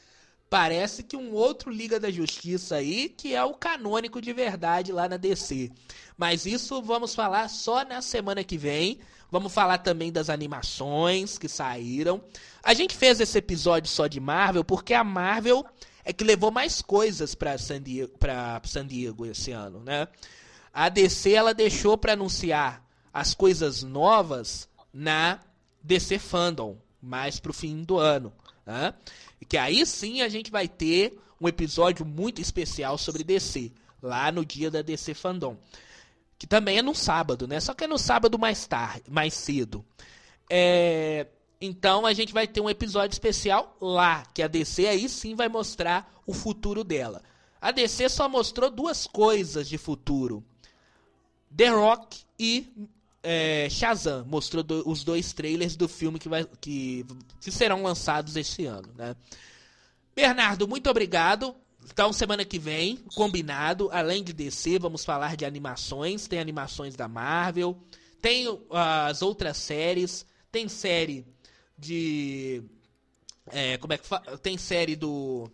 parece que um outro Liga da Justiça aí, que é o canônico de verdade lá na DC. Mas isso vamos falar só na semana que vem. Vamos falar também das animações que saíram. A gente fez esse episódio só de Marvel porque a Marvel é que levou mais coisas para San Diego, San Diego esse ano, né? A DC ela deixou para anunciar as coisas novas na DC Fandom, mais pro fim do ano, né? Que aí sim a gente vai ter um episódio muito especial sobre DC, lá no dia da DC Fandom. Que também é no sábado, né? Só que é no sábado mais tarde, mais cedo. É... Então a gente vai ter um episódio especial lá, que a DC aí sim vai mostrar o futuro dela. A DC só mostrou duas coisas de futuro. The Rock e é, Shazam. Mostrou do, os dois trailers do filme que, vai, que, que serão lançados este ano, né? Bernardo, muito obrigado. Então, semana que vem, combinado, além de DC, vamos falar de animações. Tem animações da Marvel, tem uh, as outras séries, tem série de. É, como é que fala? Tem série do.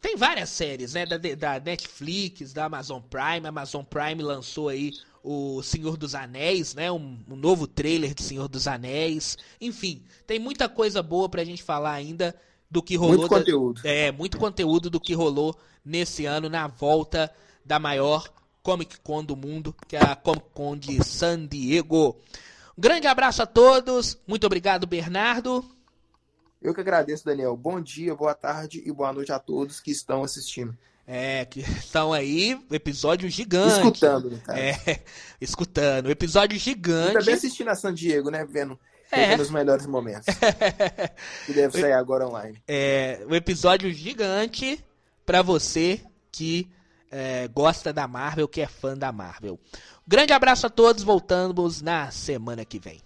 Tem várias séries, né? Da, da Netflix, da Amazon Prime. A Amazon Prime lançou aí o Senhor dos Anéis, né? Um, um, novo trailer de Senhor dos Anéis. Enfim, tem muita coisa boa pra gente falar ainda do que rolou. Muito conteúdo. Da, é, muito conteúdo do que rolou nesse ano na volta da maior Comic Con do mundo, que é a Comic Con de San Diego. Um grande abraço a todos. Muito obrigado, Bernardo. Eu que agradeço, Daniel. Bom dia, boa tarde e boa noite a todos que estão assistindo. É, que estão aí, episódio gigante. Escutando, cara. É, escutando. Episódio gigante. E também assistindo a San Diego, né? Vendo, é. os melhores momentos. que deve sair agora online. É, um episódio gigante para você que é, gosta da Marvel, que é fã da Marvel. Grande abraço a todos, voltamos na semana que vem.